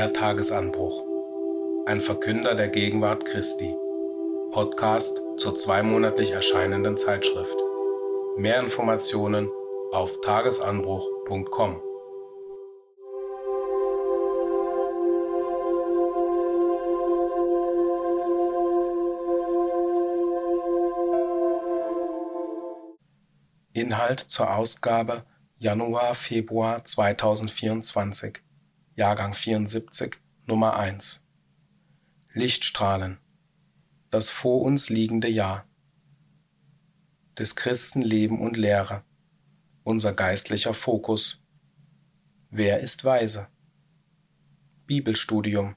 Der Tagesanbruch. Ein Verkünder der Gegenwart Christi. Podcast zur zweimonatlich erscheinenden Zeitschrift. Mehr Informationen auf tagesanbruch.com. Inhalt zur Ausgabe Januar-Februar 2024 Jahrgang 74, Nummer 1. Lichtstrahlen. Das vor uns liegende Jahr. Des Christen Leben und Lehre. Unser geistlicher Fokus. Wer ist weise? Bibelstudium.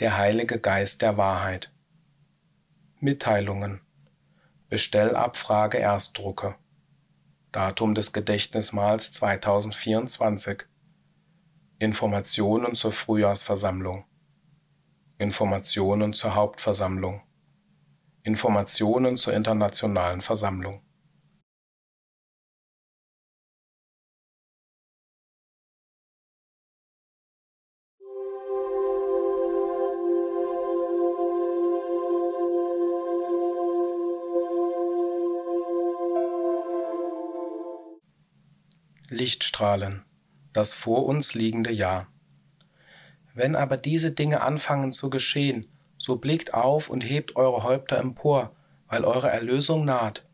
Der Heilige Geist der Wahrheit. Mitteilungen. Bestellabfrage Erstdrucke. Datum des Gedächtnismahls 2024. Informationen zur Frühjahrsversammlung, Informationen zur Hauptversammlung, Informationen zur internationalen Versammlung. Lichtstrahlen das vor uns liegende Jahr. Wenn aber diese Dinge anfangen zu geschehen, so blickt auf und hebt eure Häupter empor, weil eure Erlösung naht.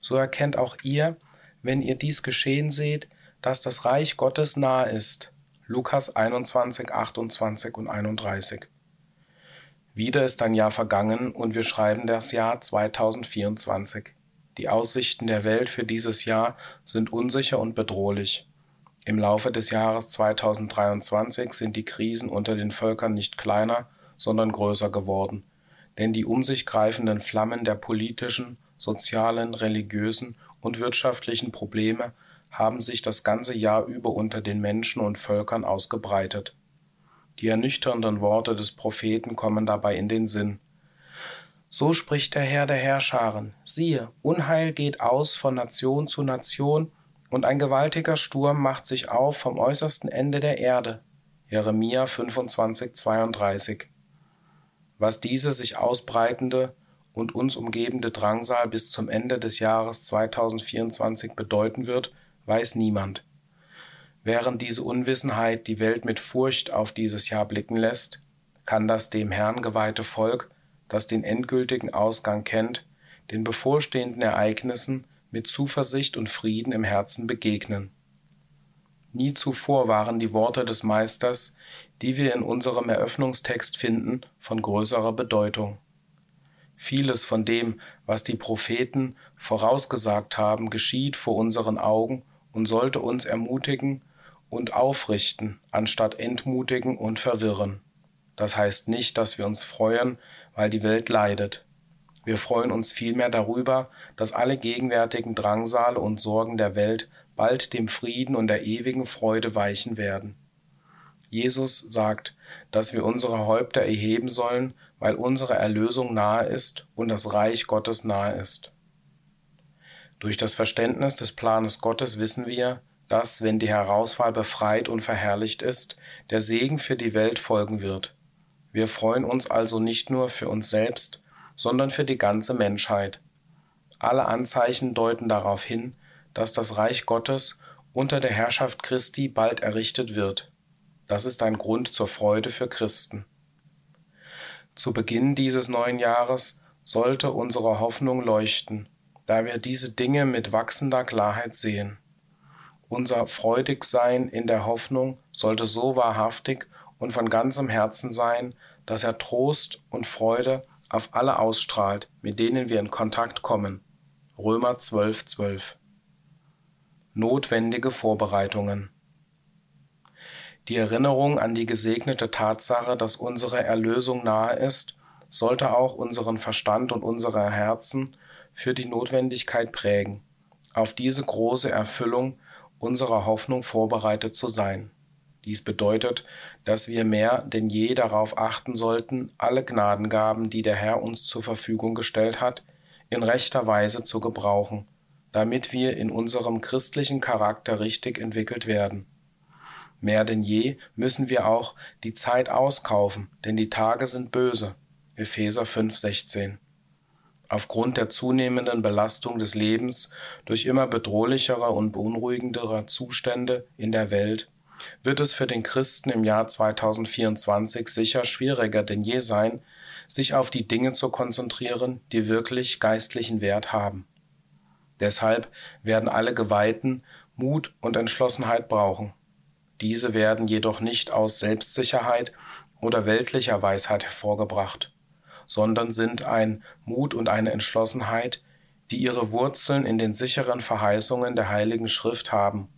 So erkennt auch ihr, wenn ihr dies geschehen seht, dass das Reich Gottes nahe ist. Lukas 21, 28 und 31. Wieder ist ein Jahr vergangen und wir schreiben das Jahr 2024. Die Aussichten der Welt für dieses Jahr sind unsicher und bedrohlich. Im Laufe des Jahres 2023 sind die Krisen unter den Völkern nicht kleiner, sondern größer geworden, denn die um sich greifenden Flammen der politischen, sozialen, religiösen und wirtschaftlichen Probleme haben sich das ganze Jahr über unter den Menschen und Völkern ausgebreitet. Die ernüchternden Worte des Propheten kommen dabei in den Sinn. So spricht der Herr der Herrscharen, siehe, Unheil geht aus von Nation zu Nation und ein gewaltiger Sturm macht sich auf vom äußersten Ende der Erde. Jeremia 25, 32. Was diese sich ausbreitende und uns umgebende Drangsal bis zum Ende des Jahres 2024 bedeuten wird, weiß niemand. Während diese Unwissenheit die Welt mit Furcht auf dieses Jahr blicken lässt, kann das dem Herrn geweihte Volk, das den endgültigen Ausgang kennt, den bevorstehenden Ereignissen mit Zuversicht und Frieden im Herzen begegnen. Nie zuvor waren die Worte des Meisters, die wir in unserem Eröffnungstext finden, von größerer Bedeutung. Vieles von dem, was die Propheten vorausgesagt haben, geschieht vor unseren Augen und sollte uns ermutigen und aufrichten, anstatt entmutigen und verwirren. Das heißt nicht, dass wir uns freuen, weil die Welt leidet. Wir freuen uns vielmehr darüber, dass alle gegenwärtigen Drangsale und Sorgen der Welt bald dem Frieden und der ewigen Freude weichen werden. Jesus sagt, dass wir unsere Häupter erheben sollen, weil unsere Erlösung nahe ist und das Reich Gottes nahe ist. Durch das Verständnis des Planes Gottes wissen wir, dass, wenn die Herauswahl befreit und verherrlicht ist, der Segen für die Welt folgen wird. Wir freuen uns also nicht nur für uns selbst, sondern für die ganze Menschheit. Alle Anzeichen deuten darauf hin, dass das Reich Gottes unter der Herrschaft Christi bald errichtet wird. Das ist ein Grund zur Freude für Christen. Zu Beginn dieses neuen Jahres sollte unsere Hoffnung leuchten, da wir diese Dinge mit wachsender Klarheit sehen. Unser Freudigsein in der Hoffnung sollte so wahrhaftig und von ganzem Herzen sein, dass er Trost und Freude auf alle ausstrahlt, mit denen wir in Kontakt kommen. Römer 12, 12. Notwendige Vorbereitungen. Die Erinnerung an die gesegnete Tatsache, dass unsere Erlösung nahe ist, sollte auch unseren Verstand und unsere Herzen für die Notwendigkeit prägen, auf diese große Erfüllung unserer Hoffnung vorbereitet zu sein. Dies bedeutet, dass wir mehr denn je darauf achten sollten, alle Gnadengaben, die der Herr uns zur Verfügung gestellt hat, in rechter Weise zu gebrauchen, damit wir in unserem christlichen Charakter richtig entwickelt werden. Mehr denn je müssen wir auch die Zeit auskaufen, denn die Tage sind böse. Epheser 5,16. Aufgrund der zunehmenden Belastung des Lebens durch immer bedrohlichere und beunruhigendere Zustände in der Welt wird es für den Christen im Jahr 2024 sicher schwieriger denn je sein, sich auf die Dinge zu konzentrieren, die wirklich geistlichen Wert haben. Deshalb werden alle Geweihten Mut und Entschlossenheit brauchen. Diese werden jedoch nicht aus Selbstsicherheit oder weltlicher Weisheit hervorgebracht, sondern sind ein Mut und eine Entschlossenheit, die ihre Wurzeln in den sicheren Verheißungen der Heiligen Schrift haben.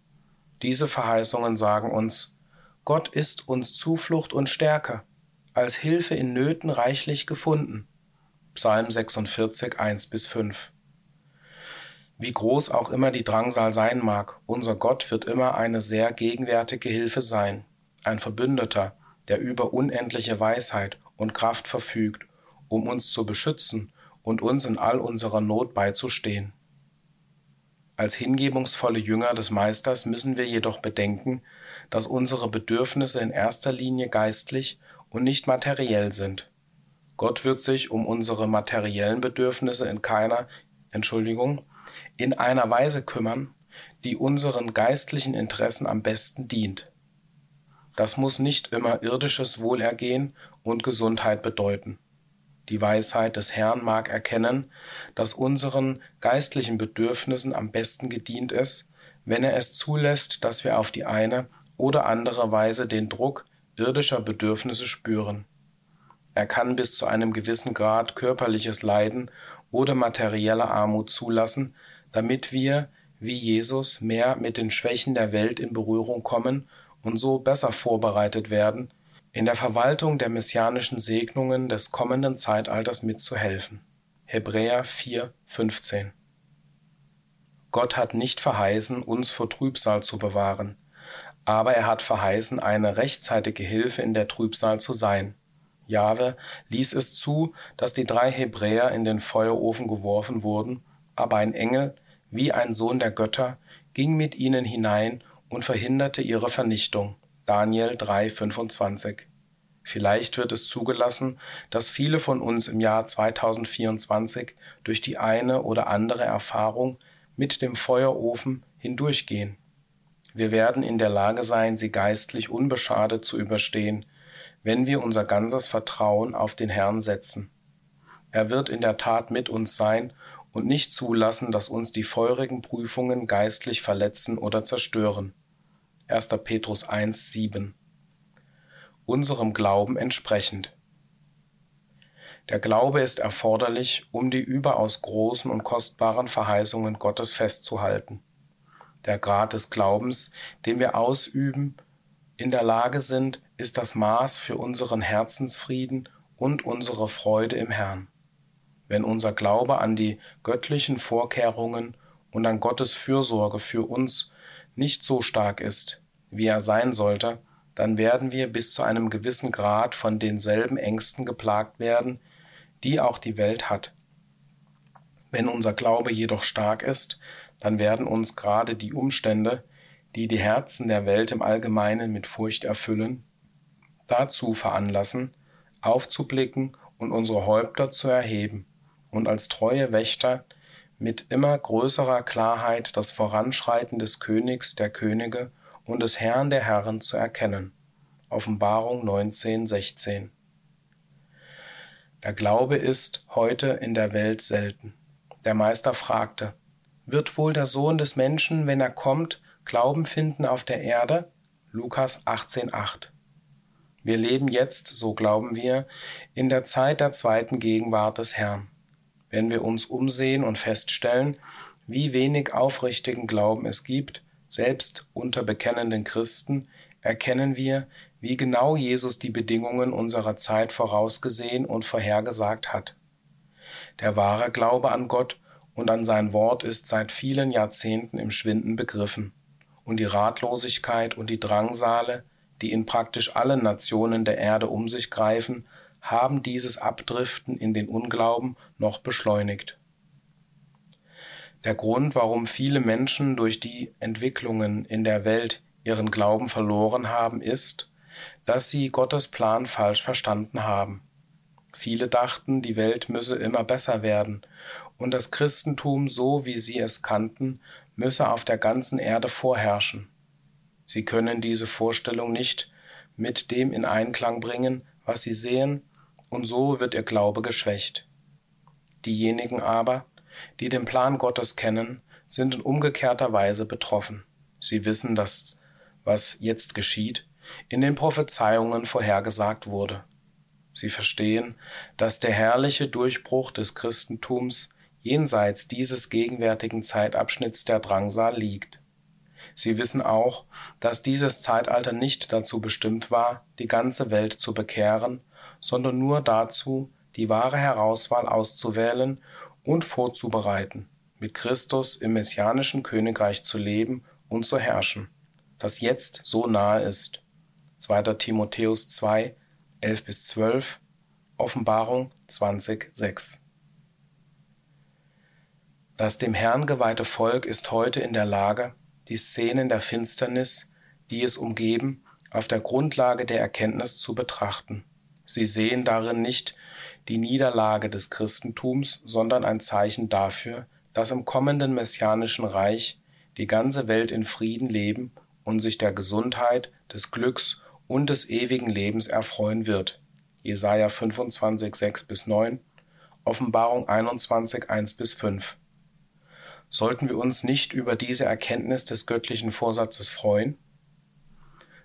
Diese Verheißungen sagen uns, Gott ist uns Zuflucht und Stärke, als Hilfe in Nöten reichlich gefunden. Psalm 46, 1 bis 5. Wie groß auch immer die Drangsal sein mag, unser Gott wird immer eine sehr gegenwärtige Hilfe sein, ein Verbündeter, der über unendliche Weisheit und Kraft verfügt, um uns zu beschützen und uns in all unserer Not beizustehen. Als hingebungsvolle Jünger des Meisters müssen wir jedoch bedenken, dass unsere Bedürfnisse in erster Linie geistlich und nicht materiell sind. Gott wird sich um unsere materiellen Bedürfnisse in keiner, Entschuldigung, in einer Weise kümmern, die unseren geistlichen Interessen am besten dient. Das muss nicht immer irdisches Wohlergehen und Gesundheit bedeuten. Die Weisheit des Herrn mag erkennen, dass unseren geistlichen Bedürfnissen am besten gedient ist, wenn er es zulässt, dass wir auf die eine oder andere Weise den Druck irdischer Bedürfnisse spüren. Er kann bis zu einem gewissen Grad körperliches Leiden oder materielle Armut zulassen, damit wir, wie Jesus, mehr mit den Schwächen der Welt in Berührung kommen und so besser vorbereitet werden, in der Verwaltung der messianischen Segnungen des kommenden Zeitalters mitzuhelfen. Hebräer 4, 15 Gott hat nicht verheißen, uns vor Trübsal zu bewahren, aber er hat verheißen, eine rechtzeitige Hilfe in der Trübsal zu sein. Jahwe ließ es zu, dass die drei Hebräer in den Feuerofen geworfen wurden, aber ein Engel, wie ein Sohn der Götter, ging mit ihnen hinein und verhinderte ihre Vernichtung. Daniel 3,25. Vielleicht wird es zugelassen, dass viele von uns im Jahr 2024 durch die eine oder andere Erfahrung mit dem Feuerofen hindurchgehen. Wir werden in der Lage sein, sie geistlich unbeschadet zu überstehen, wenn wir unser ganzes Vertrauen auf den Herrn setzen. Er wird in der Tat mit uns sein und nicht zulassen, dass uns die feurigen Prüfungen geistlich verletzen oder zerstören. 1. Petrus 1, 7. Unserem Glauben entsprechend. Der Glaube ist erforderlich, um die überaus großen und kostbaren Verheißungen Gottes festzuhalten. Der Grad des Glaubens, den wir ausüben, in der Lage sind, ist das Maß für unseren Herzensfrieden und unsere Freude im Herrn wenn unser Glaube an die göttlichen Vorkehrungen und an Gottes Fürsorge für uns nicht so stark ist, wie er sein sollte, dann werden wir bis zu einem gewissen Grad von denselben Ängsten geplagt werden, die auch die Welt hat. Wenn unser Glaube jedoch stark ist, dann werden uns gerade die Umstände, die die Herzen der Welt im Allgemeinen mit Furcht erfüllen, dazu veranlassen, aufzublicken und unsere Häupter zu erheben und als treue Wächter mit immer größerer Klarheit das Voranschreiten des Königs der Könige und des Herrn der Herren zu erkennen. Offenbarung 19, 16. Der Glaube ist heute in der Welt selten. Der Meister fragte, wird wohl der Sohn des Menschen, wenn er kommt, Glauben finden auf der Erde? Lukas 18,8. Wir leben jetzt, so glauben wir, in der Zeit der zweiten Gegenwart des Herrn wenn wir uns umsehen und feststellen, wie wenig aufrichtigen Glauben es gibt, selbst unter bekennenden Christen, erkennen wir, wie genau Jesus die Bedingungen unserer Zeit vorausgesehen und vorhergesagt hat. Der wahre Glaube an Gott und an sein Wort ist seit vielen Jahrzehnten im Schwinden begriffen, und die Ratlosigkeit und die Drangsale, die in praktisch allen Nationen der Erde um sich greifen, haben dieses Abdriften in den Unglauben noch beschleunigt. Der Grund, warum viele Menschen durch die Entwicklungen in der Welt ihren Glauben verloren haben, ist, dass sie Gottes Plan falsch verstanden haben. Viele dachten, die Welt müsse immer besser werden und das Christentum, so wie sie es kannten, müsse auf der ganzen Erde vorherrschen. Sie können diese Vorstellung nicht mit dem in Einklang bringen, was sie sehen, und so wird ihr Glaube geschwächt. Diejenigen aber, die den Plan Gottes kennen, sind in umgekehrter Weise betroffen. Sie wissen, dass was jetzt geschieht, in den Prophezeiungen vorhergesagt wurde. Sie verstehen, dass der herrliche Durchbruch des Christentums jenseits dieses gegenwärtigen Zeitabschnitts der Drangsal liegt. Sie wissen auch, dass dieses Zeitalter nicht dazu bestimmt war, die ganze Welt zu bekehren, sondern nur dazu, die wahre Herauswahl auszuwählen und vorzubereiten, mit Christus im messianischen Königreich zu leben und zu herrschen, das jetzt so nahe ist. 2. Timotheus 2, 11 bis 12, Offenbarung 20, 6. Das dem Herrn geweihte Volk ist heute in der Lage, die Szenen der Finsternis, die es umgeben, auf der Grundlage der Erkenntnis zu betrachten. Sie sehen darin nicht die Niederlage des Christentums, sondern ein Zeichen dafür, dass im kommenden messianischen Reich die ganze Welt in Frieden leben und sich der Gesundheit, des Glücks und des ewigen Lebens erfreuen wird. Jesaja 25, 6 bis 9, Offenbarung 21, 1 bis 5. Sollten wir uns nicht über diese Erkenntnis des göttlichen Vorsatzes freuen?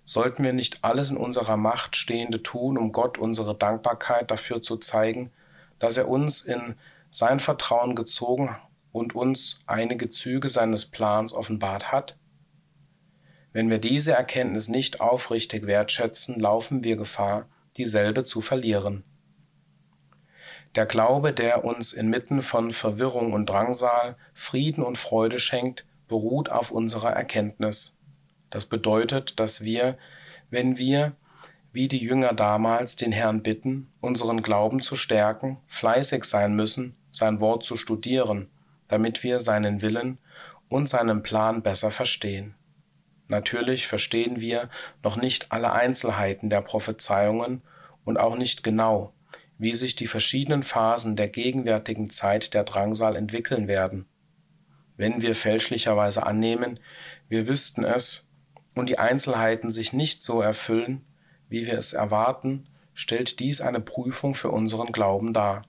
Sollten wir nicht alles in unserer Macht Stehende tun, um Gott unsere Dankbarkeit dafür zu zeigen, dass er uns in sein Vertrauen gezogen und uns einige Züge seines Plans offenbart hat? Wenn wir diese Erkenntnis nicht aufrichtig wertschätzen, laufen wir Gefahr, dieselbe zu verlieren. Der Glaube, der uns inmitten von Verwirrung und Drangsal Frieden und Freude schenkt, beruht auf unserer Erkenntnis. Das bedeutet, dass wir, wenn wir, wie die Jünger damals, den Herrn bitten, unseren Glauben zu stärken, fleißig sein müssen, sein Wort zu studieren, damit wir seinen Willen und seinen Plan besser verstehen. Natürlich verstehen wir noch nicht alle Einzelheiten der Prophezeiungen und auch nicht genau, wie sich die verschiedenen Phasen der gegenwärtigen Zeit der Drangsal entwickeln werden. Wenn wir fälschlicherweise annehmen, wir wüssten es und die Einzelheiten sich nicht so erfüllen, wie wir es erwarten, stellt dies eine Prüfung für unseren Glauben dar.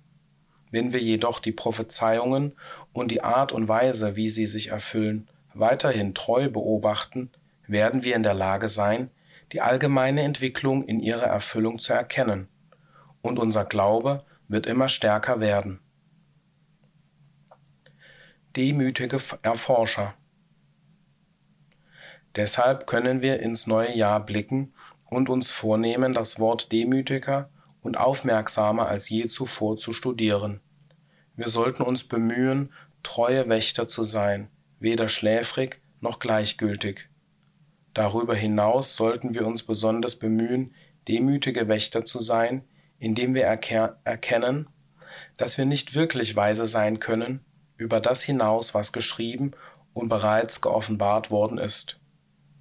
Wenn wir jedoch die Prophezeiungen und die Art und Weise, wie sie sich erfüllen, weiterhin treu beobachten, werden wir in der Lage sein, die allgemeine Entwicklung in ihrer Erfüllung zu erkennen, und unser Glaube wird immer stärker werden. Demütige Erforscher Deshalb können wir ins neue Jahr blicken und uns vornehmen, das Wort demütiger und aufmerksamer als je zuvor zu studieren. Wir sollten uns bemühen, treue Wächter zu sein, weder schläfrig noch gleichgültig. Darüber hinaus sollten wir uns besonders bemühen, demütige Wächter zu sein, indem wir erkennen, dass wir nicht wirklich weise sein können über das hinaus, was geschrieben und bereits geoffenbart worden ist.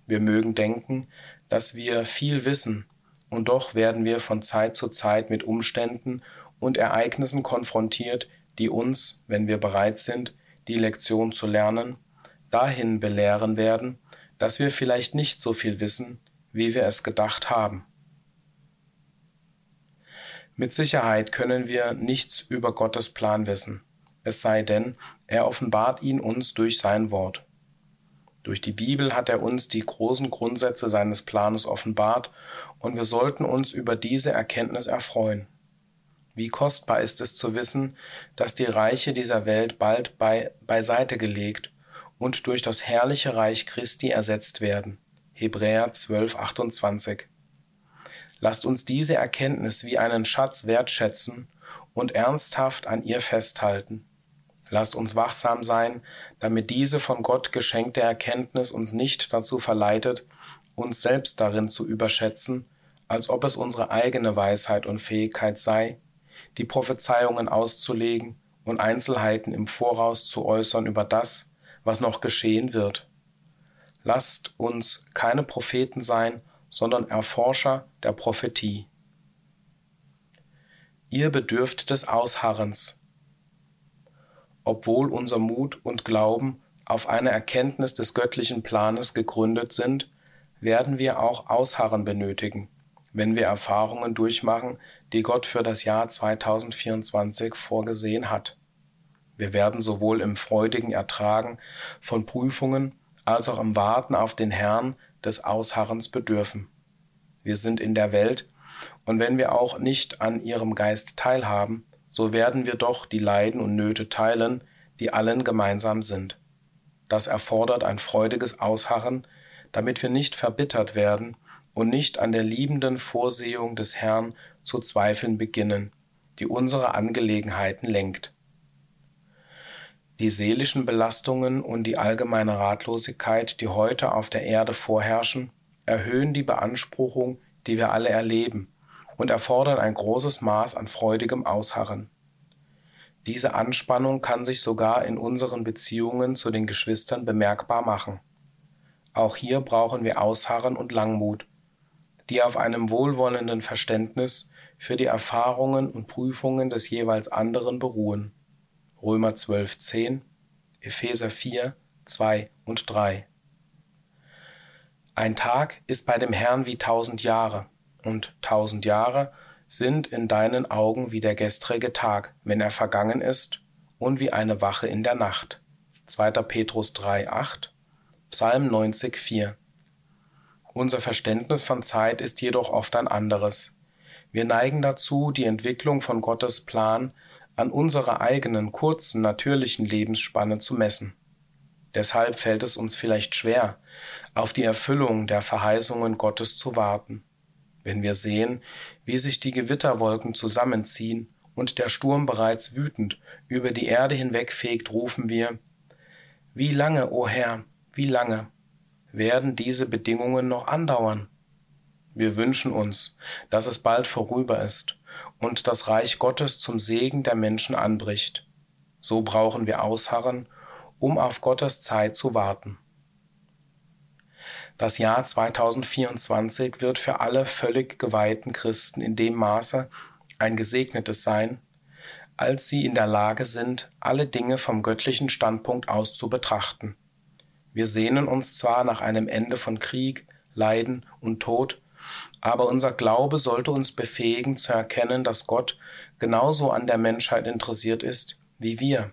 Wir mögen denken, dass wir viel wissen, und doch werden wir von Zeit zu Zeit mit Umständen und Ereignissen konfrontiert, die uns, wenn wir bereit sind, die Lektion zu lernen, dahin belehren werden, dass wir vielleicht nicht so viel wissen, wie wir es gedacht haben. Mit Sicherheit können wir nichts über Gottes Plan wissen, es sei denn, er offenbart ihn uns durch sein Wort. Durch die Bibel hat er uns die großen Grundsätze seines Planes offenbart und wir sollten uns über diese Erkenntnis erfreuen. Wie kostbar ist es zu wissen, dass die Reiche dieser Welt bald bei, beiseite gelegt und durch das herrliche Reich Christi ersetzt werden. Hebräer 12, 28. Lasst uns diese Erkenntnis wie einen Schatz wertschätzen und ernsthaft an ihr festhalten. Lasst uns wachsam sein, damit diese von Gott geschenkte Erkenntnis uns nicht dazu verleitet, uns selbst darin zu überschätzen, als ob es unsere eigene Weisheit und Fähigkeit sei, die Prophezeiungen auszulegen und Einzelheiten im Voraus zu äußern über das, was noch geschehen wird. lasst uns keine Propheten sein, sondern Erforscher der Prophetie. Ihr bedürft des Ausharrens. Obwohl unser Mut und Glauben auf eine Erkenntnis des göttlichen Planes gegründet sind, werden wir auch Ausharren benötigen, wenn wir Erfahrungen durchmachen, die Gott für das Jahr 2024 vorgesehen hat. Wir werden sowohl im freudigen Ertragen von Prüfungen als auch im Warten auf den Herrn des Ausharrens bedürfen. Wir sind in der Welt, und wenn wir auch nicht an ihrem Geist teilhaben, so werden wir doch die Leiden und Nöte teilen, die allen gemeinsam sind. Das erfordert ein freudiges Ausharren, damit wir nicht verbittert werden und nicht an der liebenden Vorsehung des Herrn zu zweifeln beginnen, die unsere Angelegenheiten lenkt. Die seelischen Belastungen und die allgemeine Ratlosigkeit, die heute auf der Erde vorherrschen, erhöhen die Beanspruchung, die wir alle erleben, und erfordern ein großes Maß an freudigem Ausharren. Diese Anspannung kann sich sogar in unseren Beziehungen zu den Geschwistern bemerkbar machen. Auch hier brauchen wir Ausharren und Langmut, die auf einem wohlwollenden Verständnis für die Erfahrungen und Prüfungen des jeweils anderen beruhen. Römer 12, 10, Epheser 4, 2 und 3. Ein Tag ist bei dem Herrn wie tausend Jahre, und tausend Jahre sind in deinen Augen wie der gestrige Tag, wenn er vergangen ist, und wie eine Wache in der Nacht. 2. Petrus 3, 8, Psalm 90, 4. Unser Verständnis von Zeit ist jedoch oft ein anderes. Wir neigen dazu, die Entwicklung von Gottes Plan an unserer eigenen kurzen natürlichen Lebensspanne zu messen. Deshalb fällt es uns vielleicht schwer, auf die Erfüllung der Verheißungen Gottes zu warten wenn wir sehen, wie sich die Gewitterwolken zusammenziehen und der Sturm bereits wütend über die Erde hinwegfegt, rufen wir, Wie lange, o oh Herr, wie lange werden diese Bedingungen noch andauern? Wir wünschen uns, dass es bald vorüber ist und das Reich Gottes zum Segen der Menschen anbricht. So brauchen wir Ausharren, um auf Gottes Zeit zu warten. Das Jahr 2024 wird für alle völlig geweihten Christen in dem Maße ein gesegnetes sein, als sie in der Lage sind, alle Dinge vom göttlichen Standpunkt aus zu betrachten. Wir sehnen uns zwar nach einem Ende von Krieg, Leiden und Tod, aber unser Glaube sollte uns befähigen zu erkennen, dass Gott genauso an der Menschheit interessiert ist wie wir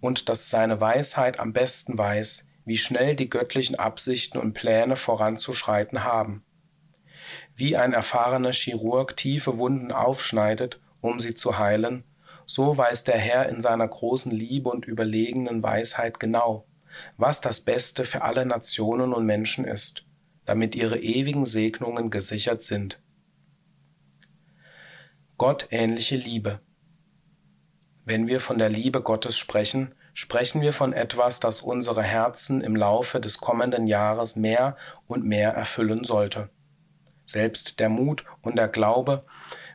und dass seine Weisheit am besten weiß, wie schnell die göttlichen Absichten und Pläne voranzuschreiten haben. Wie ein erfahrener Chirurg tiefe Wunden aufschneidet, um sie zu heilen, so weiß der Herr in seiner großen Liebe und überlegenen Weisheit genau, was das Beste für alle Nationen und Menschen ist, damit ihre ewigen Segnungen gesichert sind. Gott ähnliche Liebe. Wenn wir von der Liebe Gottes sprechen, sprechen wir von etwas, das unsere Herzen im Laufe des kommenden Jahres mehr und mehr erfüllen sollte. Selbst der Mut und der Glaube,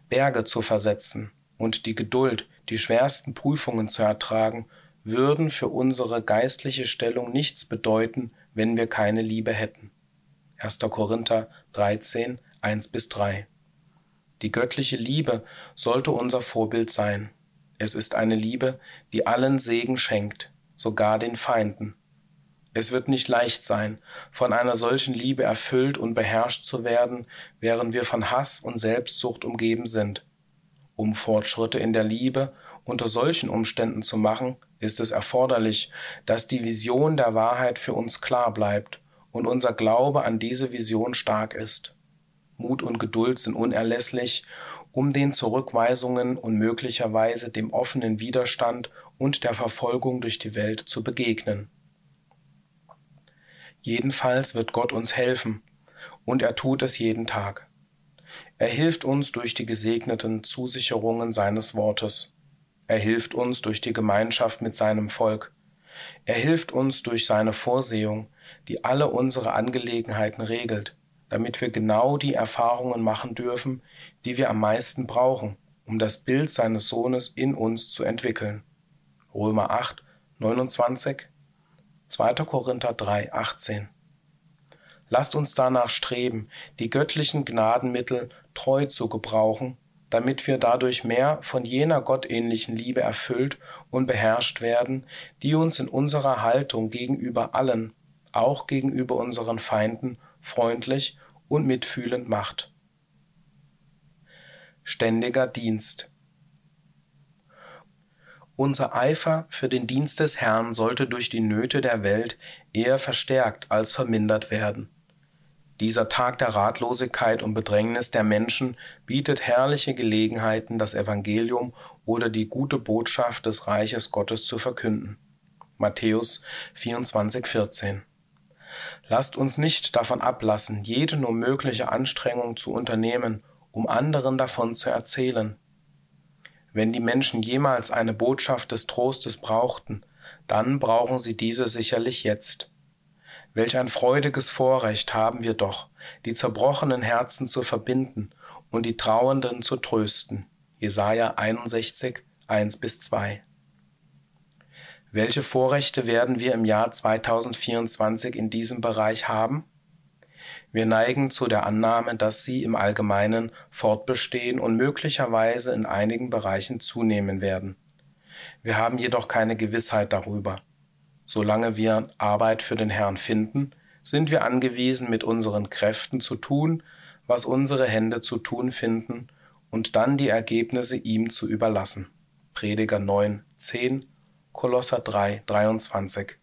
Berge zu versetzen und die Geduld, die schwersten Prüfungen zu ertragen, würden für unsere geistliche Stellung nichts bedeuten, wenn wir keine Liebe hätten. 1. Korinther 13, 1 bis 3. Die göttliche Liebe sollte unser Vorbild sein. Es ist eine Liebe, die allen Segen schenkt, sogar den Feinden. Es wird nicht leicht sein, von einer solchen Liebe erfüllt und beherrscht zu werden, während wir von Hass und Selbstsucht umgeben sind. Um Fortschritte in der Liebe unter solchen Umständen zu machen, ist es erforderlich, dass die Vision der Wahrheit für uns klar bleibt und unser Glaube an diese Vision stark ist. Mut und Geduld sind unerlässlich, um den Zurückweisungen und möglicherweise dem offenen Widerstand und der Verfolgung durch die Welt zu begegnen. Jedenfalls wird Gott uns helfen, und er tut es jeden Tag. Er hilft uns durch die gesegneten Zusicherungen seines Wortes. Er hilft uns durch die Gemeinschaft mit seinem Volk. Er hilft uns durch seine Vorsehung, die alle unsere Angelegenheiten regelt damit wir genau die Erfahrungen machen dürfen, die wir am meisten brauchen, um das Bild seines Sohnes in uns zu entwickeln. Römer 8, 29, 2. Korinther 3, 18. Lasst uns danach streben, die göttlichen Gnadenmittel treu zu gebrauchen, damit wir dadurch mehr von jener gottähnlichen Liebe erfüllt und beherrscht werden, die uns in unserer Haltung gegenüber allen, auch gegenüber unseren Feinden, freundlich und mitfühlend macht. Ständiger Dienst unser Eifer für den Dienst des Herrn sollte durch die Nöte der Welt eher verstärkt als vermindert werden. Dieser Tag der Ratlosigkeit und Bedrängnis der Menschen bietet herrliche Gelegenheiten, das Evangelium oder die gute Botschaft des Reiches Gottes zu verkünden. Matthäus 24, 14. Lasst uns nicht davon ablassen, jede nur mögliche Anstrengung zu unternehmen, um anderen davon zu erzählen. Wenn die Menschen jemals eine Botschaft des Trostes brauchten, dann brauchen sie diese sicherlich jetzt. Welch ein freudiges Vorrecht haben wir doch, die zerbrochenen Herzen zu verbinden und die Trauernden zu trösten. Jesaja 61, 1 bis 2. Welche Vorrechte werden wir im Jahr 2024 in diesem Bereich haben? Wir neigen zu der Annahme, dass sie im Allgemeinen fortbestehen und möglicherweise in einigen Bereichen zunehmen werden. Wir haben jedoch keine Gewissheit darüber. Solange wir Arbeit für den Herrn finden, sind wir angewiesen, mit unseren Kräften zu tun, was unsere Hände zu tun finden, und dann die Ergebnisse ihm zu überlassen. Prediger 9, 10, Kolosser 3, 23.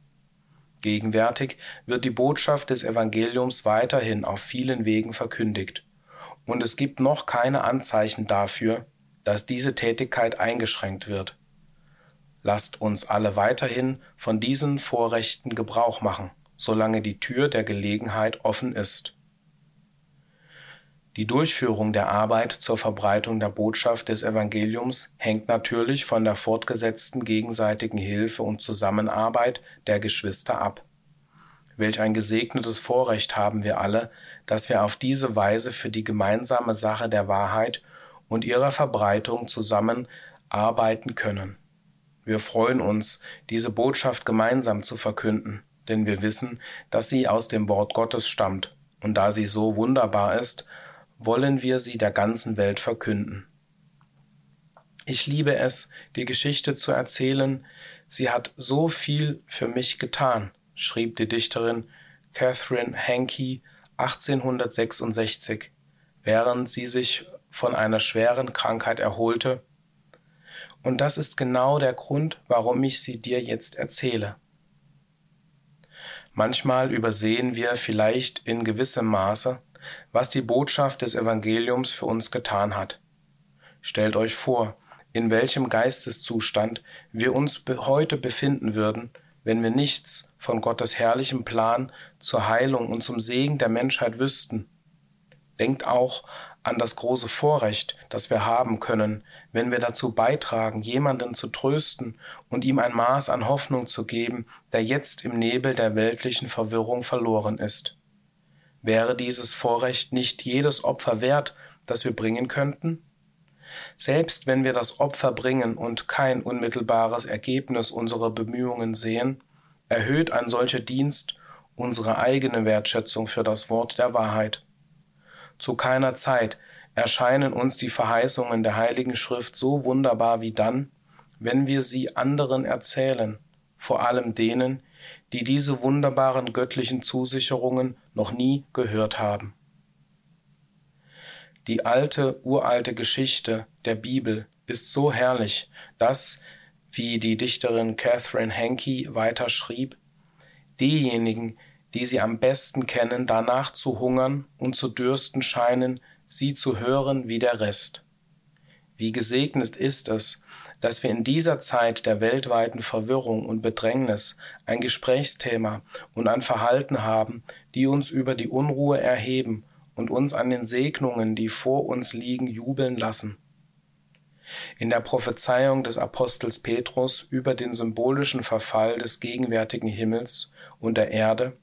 Gegenwärtig wird die Botschaft des Evangeliums weiterhin auf vielen Wegen verkündigt, und es gibt noch keine Anzeichen dafür, dass diese Tätigkeit eingeschränkt wird. Lasst uns alle weiterhin von diesen Vorrechten Gebrauch machen, solange die Tür der Gelegenheit offen ist. Die Durchführung der Arbeit zur Verbreitung der Botschaft des Evangeliums hängt natürlich von der fortgesetzten gegenseitigen Hilfe und Zusammenarbeit der Geschwister ab. Welch ein gesegnetes Vorrecht haben wir alle, dass wir auf diese Weise für die gemeinsame Sache der Wahrheit und ihrer Verbreitung zusammen arbeiten können. Wir freuen uns, diese Botschaft gemeinsam zu verkünden, denn wir wissen, dass sie aus dem Wort Gottes stammt, und da sie so wunderbar ist, wollen wir sie der ganzen Welt verkünden. Ich liebe es, die Geschichte zu erzählen, sie hat so viel für mich getan, schrieb die Dichterin Catherine Hankey 1866, während sie sich von einer schweren Krankheit erholte und das ist genau der Grund, warum ich sie dir jetzt erzähle. Manchmal übersehen wir vielleicht in gewissem Maße, was die Botschaft des Evangeliums für uns getan hat. Stellt euch vor, in welchem Geisteszustand wir uns heute befinden würden, wenn wir nichts von Gottes herrlichem Plan zur Heilung und zum Segen der Menschheit wüssten. Denkt auch an das große Vorrecht, das wir haben können, wenn wir dazu beitragen, jemanden zu trösten und ihm ein Maß an Hoffnung zu geben, der jetzt im Nebel der weltlichen Verwirrung verloren ist. Wäre dieses Vorrecht nicht jedes Opfer wert, das wir bringen könnten? Selbst wenn wir das Opfer bringen und kein unmittelbares Ergebnis unserer Bemühungen sehen, erhöht ein solcher Dienst unsere eigene Wertschätzung für das Wort der Wahrheit. Zu keiner Zeit erscheinen uns die Verheißungen der Heiligen Schrift so wunderbar wie dann, wenn wir sie anderen erzählen, vor allem denen, die diese wunderbaren göttlichen Zusicherungen noch nie gehört haben. Die alte, uralte Geschichte der Bibel ist so herrlich, dass, wie die Dichterin Catherine Hankey weiter schrieb, diejenigen, die sie am besten kennen, danach zu hungern und zu dürsten scheinen, sie zu hören wie der Rest. Wie gesegnet ist es, dass wir in dieser Zeit der weltweiten Verwirrung und Bedrängnis ein Gesprächsthema und ein Verhalten haben, die uns über die Unruhe erheben und uns an den Segnungen, die vor uns liegen, jubeln lassen. In der Prophezeiung des Apostels Petrus über den symbolischen Verfall des gegenwärtigen Himmels und der Erde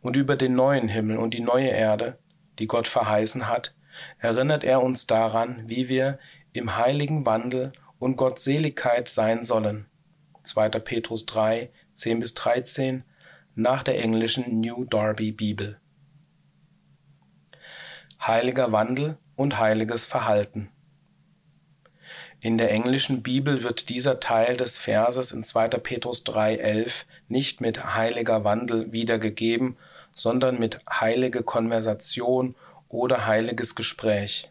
und über den neuen Himmel und die neue Erde, die Gott verheißen hat, erinnert er uns daran, wie wir im heiligen Wandel und Gottseligkeit sein sollen. 2. Petrus 3, 10 bis 13 nach der englischen New Darby Bibel. heiliger Wandel und heiliges Verhalten. In der englischen Bibel wird dieser Teil des Verses in 2. Petrus 3,11 nicht mit heiliger Wandel wiedergegeben, sondern mit heilige Konversation oder heiliges Gespräch.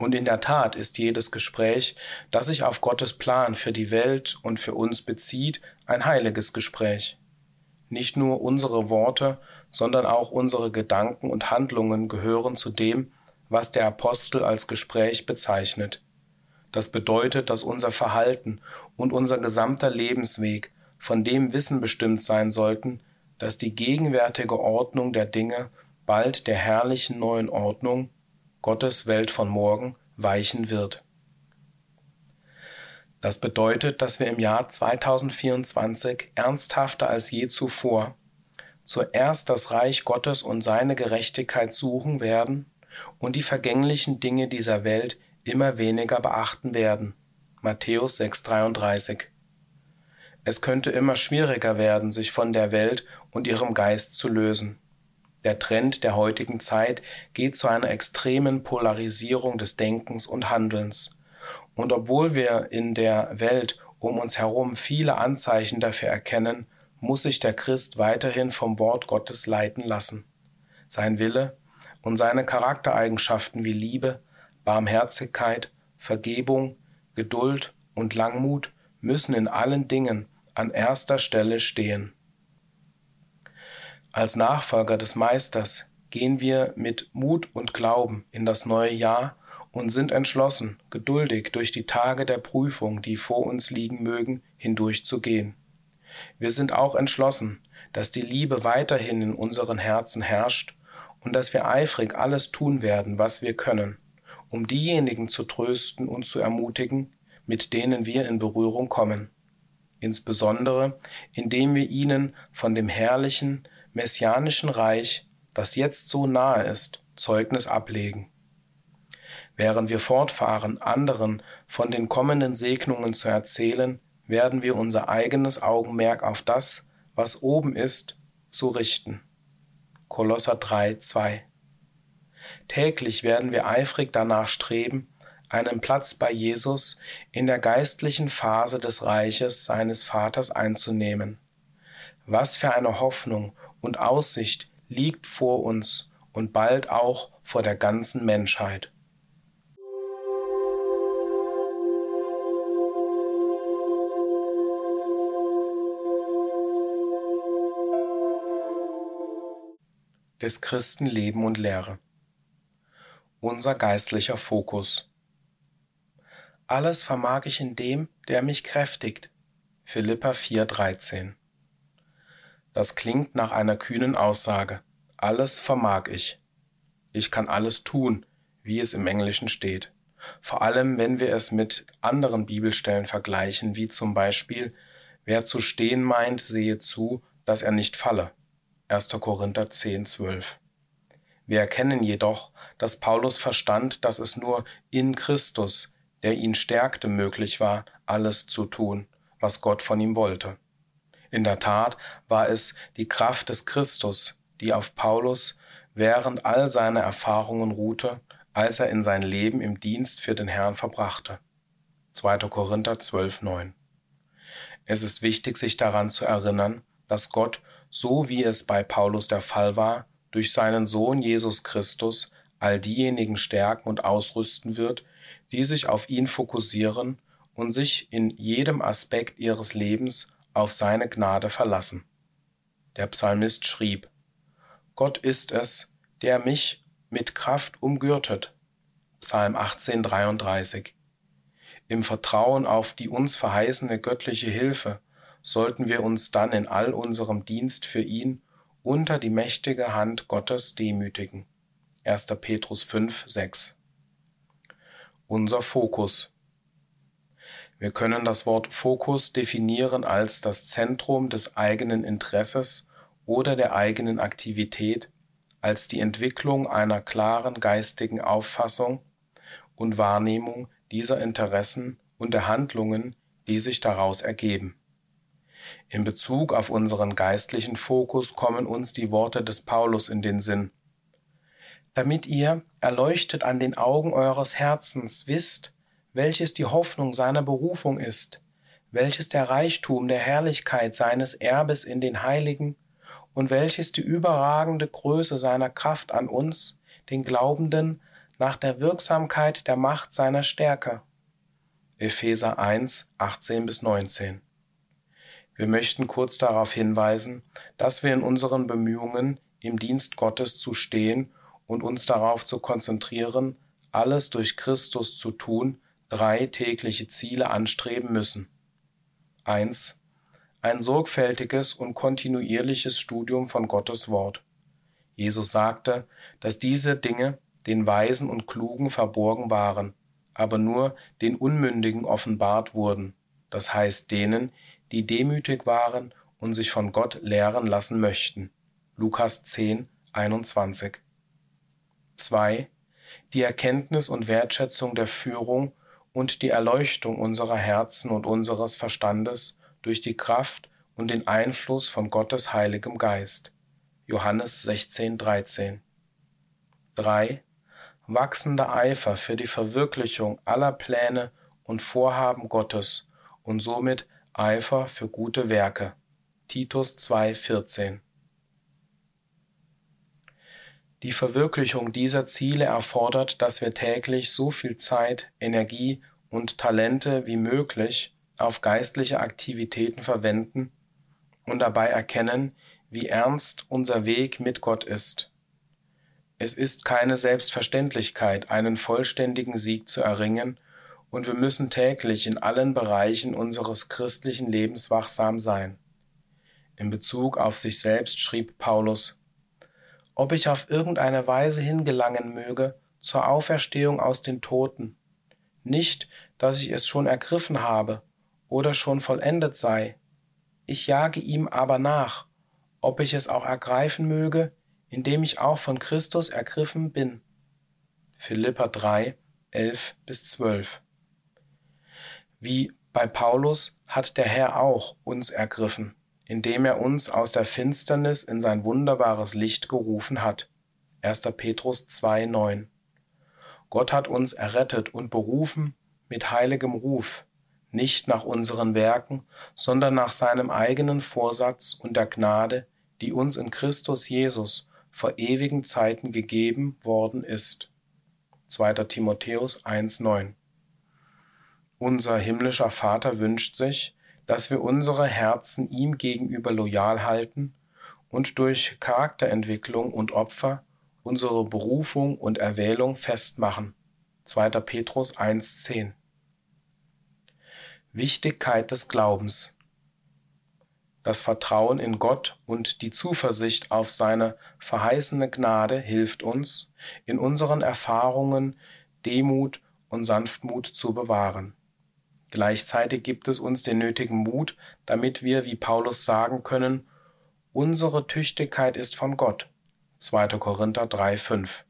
Und in der Tat ist jedes Gespräch, das sich auf Gottes Plan für die Welt und für uns bezieht, ein heiliges Gespräch. Nicht nur unsere Worte, sondern auch unsere Gedanken und Handlungen gehören zu dem, was der Apostel als Gespräch bezeichnet. Das bedeutet, dass unser Verhalten und unser gesamter Lebensweg von dem Wissen bestimmt sein sollten, dass die gegenwärtige Ordnung der Dinge bald der herrlichen neuen Ordnung, Gottes Welt von morgen, weichen wird. Das bedeutet, dass wir im Jahr 2024 ernsthafter als je zuvor zuerst das Reich Gottes und seine Gerechtigkeit suchen werden und die vergänglichen Dinge dieser Welt immer weniger beachten werden. Matthäus 6,33 Es könnte immer schwieriger werden, sich von der Welt und ihrem Geist zu lösen. Der Trend der heutigen Zeit geht zu einer extremen Polarisierung des Denkens und Handelns. Und obwohl wir in der Welt um uns herum viele Anzeichen dafür erkennen, muss sich der Christ weiterhin vom Wort Gottes leiten lassen. Sein Wille und seine Charaktereigenschaften wie Liebe, Barmherzigkeit, Vergebung, Geduld und Langmut müssen in allen Dingen an erster Stelle stehen. Als Nachfolger des Meisters gehen wir mit Mut und Glauben in das neue Jahr und sind entschlossen, geduldig durch die Tage der Prüfung, die vor uns liegen mögen, hindurchzugehen. Wir sind auch entschlossen, dass die Liebe weiterhin in unseren Herzen herrscht und dass wir eifrig alles tun werden, was wir können, um diejenigen zu trösten und zu ermutigen, mit denen wir in Berührung kommen, insbesondere indem wir ihnen von dem herrlichen, messianischen Reich, das jetzt so nahe ist, Zeugnis ablegen Während wir fortfahren, anderen von den kommenden Segnungen zu erzählen, werden wir unser eigenes Augenmerk auf das, was oben ist, zu richten. Kolosser 3, 2. Täglich werden wir eifrig danach streben, einen Platz bei Jesus in der geistlichen Phase des Reiches seines Vaters einzunehmen. Was für eine Hoffnung und Aussicht liegt vor uns und bald auch vor der ganzen Menschheit. des Christen Leben und Lehre. Unser geistlicher Fokus. Alles vermag ich in dem, der mich kräftigt. Philippa 4,13. Das klingt nach einer kühnen Aussage. Alles vermag ich. Ich kann alles tun, wie es im Englischen steht. Vor allem, wenn wir es mit anderen Bibelstellen vergleichen, wie zum Beispiel, wer zu stehen meint, sehe zu, dass er nicht falle. 1. Korinther 10, 12. Wir erkennen jedoch, dass Paulus verstand, dass es nur in Christus, der ihn stärkte, möglich war, alles zu tun, was Gott von ihm wollte. In der Tat war es die Kraft des Christus, die auf Paulus während all seiner Erfahrungen ruhte, als er in sein Leben im Dienst für den Herrn verbrachte. 2. Korinther 12, 9. Es ist wichtig, sich daran zu erinnern, dass Gott so wie es bei Paulus der Fall war, durch seinen Sohn Jesus Christus all diejenigen stärken und ausrüsten wird, die sich auf ihn fokussieren und sich in jedem Aspekt ihres Lebens auf seine Gnade verlassen. Der Psalmist schrieb, Gott ist es, der mich mit Kraft umgürtet. Psalm 1833. Im Vertrauen auf die uns verheißene göttliche Hilfe sollten wir uns dann in all unserem Dienst für ihn unter die mächtige Hand Gottes demütigen. 1. Petrus 5, 6. Unser Fokus. Wir können das Wort Fokus definieren als das Zentrum des eigenen Interesses oder der eigenen Aktivität, als die Entwicklung einer klaren geistigen Auffassung und Wahrnehmung dieser Interessen und der Handlungen, die sich daraus ergeben. In Bezug auf unseren geistlichen Fokus kommen uns die Worte des Paulus in den Sinn. damit ihr, erleuchtet an den Augen eures Herzens, wisst, welches die Hoffnung seiner Berufung ist, welches der Reichtum der Herrlichkeit seines Erbes in den Heiligen und welches die überragende Größe seiner Kraft an uns, den Glaubenden, nach der Wirksamkeit der Macht seiner Stärke. Epheser 1, 18 bis 19. Wir möchten kurz darauf hinweisen, dass wir in unseren Bemühungen, im Dienst Gottes zu stehen und uns darauf zu konzentrieren, alles durch Christus zu tun, drei tägliche Ziele anstreben müssen. 1. Ein sorgfältiges und kontinuierliches Studium von Gottes Wort. Jesus sagte, dass diese Dinge den Weisen und Klugen verborgen waren, aber nur den Unmündigen offenbart wurden, das heißt denen, die demütig waren und sich von Gott lehren lassen möchten. Lukas 10, 21. 2. Die Erkenntnis und Wertschätzung der Führung und die Erleuchtung unserer Herzen und unseres Verstandes durch die Kraft und den Einfluss von Gottes Heiligem Geist. Johannes 16, 13. 3. Wachsender Eifer für die Verwirklichung aller Pläne und Vorhaben Gottes und somit Eifer für gute Werke. Titus 2, 14. Die Verwirklichung dieser Ziele erfordert, dass wir täglich so viel Zeit, Energie und Talente wie möglich auf geistliche Aktivitäten verwenden und dabei erkennen, wie ernst unser Weg mit Gott ist. Es ist keine Selbstverständlichkeit, einen vollständigen Sieg zu erringen, und wir müssen täglich in allen Bereichen unseres christlichen Lebens wachsam sein. In Bezug auf sich selbst schrieb Paulus, ob ich auf irgendeine Weise hingelangen möge zur Auferstehung aus den Toten. Nicht, dass ich es schon ergriffen habe oder schon vollendet sei. Ich jage ihm aber nach, ob ich es auch ergreifen möge, indem ich auch von Christus ergriffen bin. Philippa 3, 11 bis 12. Wie bei Paulus hat der Herr auch uns ergriffen indem er uns aus der Finsternis in sein wunderbares Licht gerufen hat. 1. Petrus 2,9 Gott hat uns errettet und berufen mit heiligem Ruf, nicht nach unseren Werken, sondern nach seinem eigenen Vorsatz und der Gnade, die uns in Christus Jesus vor ewigen Zeiten gegeben worden ist. 2. Timotheus 1,9 Unser himmlischer Vater wünscht sich, dass wir unsere Herzen ihm gegenüber loyal halten und durch Charakterentwicklung und Opfer unsere Berufung und Erwählung festmachen. 2. Petrus 1.10 Wichtigkeit des Glaubens Das Vertrauen in Gott und die Zuversicht auf seine verheißene Gnade hilft uns, in unseren Erfahrungen Demut und Sanftmut zu bewahren. Gleichzeitig gibt es uns den nötigen Mut, damit wir, wie Paulus sagen können, unsere Tüchtigkeit ist von Gott. 2. Korinther 3,5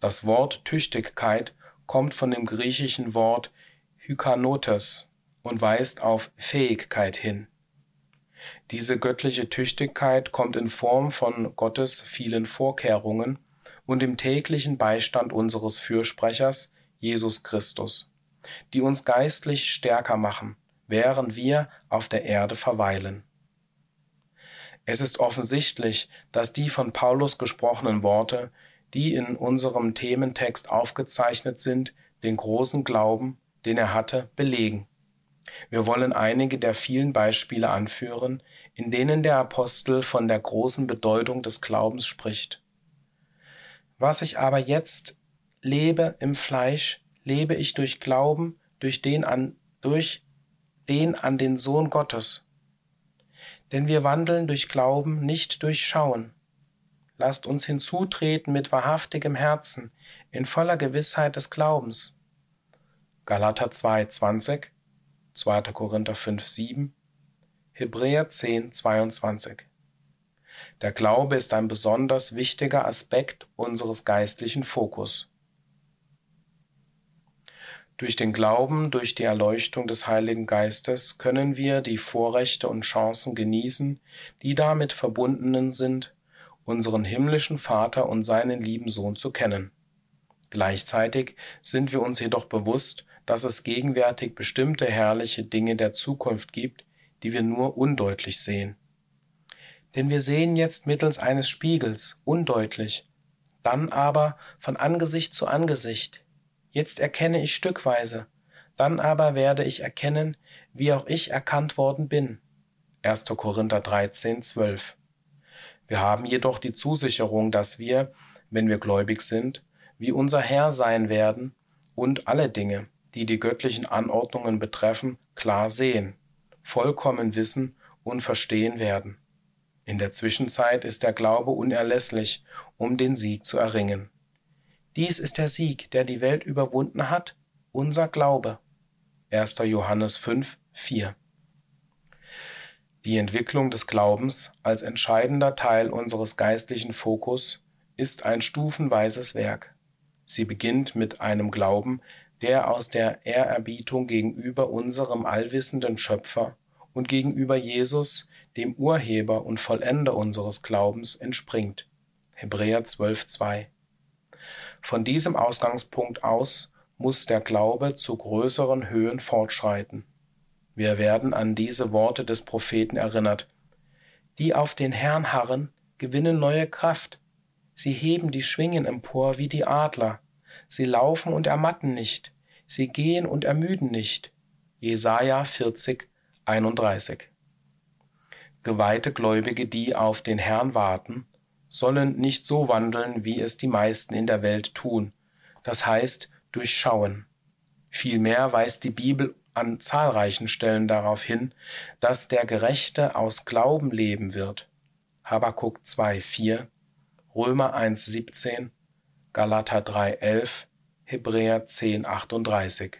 Das Wort Tüchtigkeit kommt von dem griechischen Wort Hykanotes und weist auf Fähigkeit hin. Diese göttliche Tüchtigkeit kommt in Form von Gottes vielen Vorkehrungen und im täglichen Beistand unseres Fürsprechers Jesus Christus die uns geistlich stärker machen, während wir auf der Erde verweilen. Es ist offensichtlich, dass die von Paulus gesprochenen Worte, die in unserem Thementext aufgezeichnet sind, den großen Glauben, den er hatte, belegen. Wir wollen einige der vielen Beispiele anführen, in denen der Apostel von der großen Bedeutung des Glaubens spricht. Was ich aber jetzt lebe im Fleisch, lebe ich durch Glauben durch den an, durch den an den Sohn Gottes. Denn wir wandeln durch Glauben, nicht durch Schauen. Lasst uns hinzutreten mit wahrhaftigem Herzen, in voller Gewissheit des Glaubens. Galater 2, 20, 2. Korinther 5, 7, Hebräer 10, 22. Der Glaube ist ein besonders wichtiger Aspekt unseres geistlichen Fokus. Durch den Glauben, durch die Erleuchtung des Heiligen Geistes können wir die Vorrechte und Chancen genießen, die damit verbundenen sind, unseren himmlischen Vater und seinen lieben Sohn zu kennen. Gleichzeitig sind wir uns jedoch bewusst, dass es gegenwärtig bestimmte herrliche Dinge der Zukunft gibt, die wir nur undeutlich sehen. Denn wir sehen jetzt mittels eines Spiegels undeutlich, dann aber von Angesicht zu Angesicht. Jetzt erkenne ich stückweise, dann aber werde ich erkennen, wie auch ich erkannt worden bin. 1. Korinther 13, 12. Wir haben jedoch die Zusicherung, dass wir, wenn wir gläubig sind, wie unser Herr sein werden und alle Dinge, die die göttlichen Anordnungen betreffen, klar sehen, vollkommen wissen und verstehen werden. In der Zwischenzeit ist der Glaube unerlässlich, um den Sieg zu erringen. Dies ist der Sieg, der die Welt überwunden hat, unser Glaube. 1. Johannes 5, 4. Die Entwicklung des Glaubens als entscheidender Teil unseres geistlichen Fokus ist ein stufenweises Werk. Sie beginnt mit einem Glauben, der aus der Ehrerbietung gegenüber unserem allwissenden Schöpfer und gegenüber Jesus, dem Urheber und Vollender unseres Glaubens, entspringt. Hebräer 12,2 Von diesem Ausgangspunkt aus muss der Glaube zu größeren Höhen fortschreiten. Wir werden an diese Worte des Propheten erinnert. Die auf den Herrn harren, gewinnen neue Kraft. Sie heben die Schwingen empor wie die Adler. Sie laufen und ermatten nicht. Sie gehen und ermüden nicht. Jesaja 40, 31. Geweihte Gläubige, die auf den Herrn warten, sollen nicht so wandeln, wie es die meisten in der Welt tun, das heißt durchschauen. Vielmehr weist die Bibel an zahlreichen Stellen darauf hin, dass der Gerechte aus Glauben leben wird. Habakuk 2,4, Römer 1,17, Galater 3,11, Hebräer 10,38.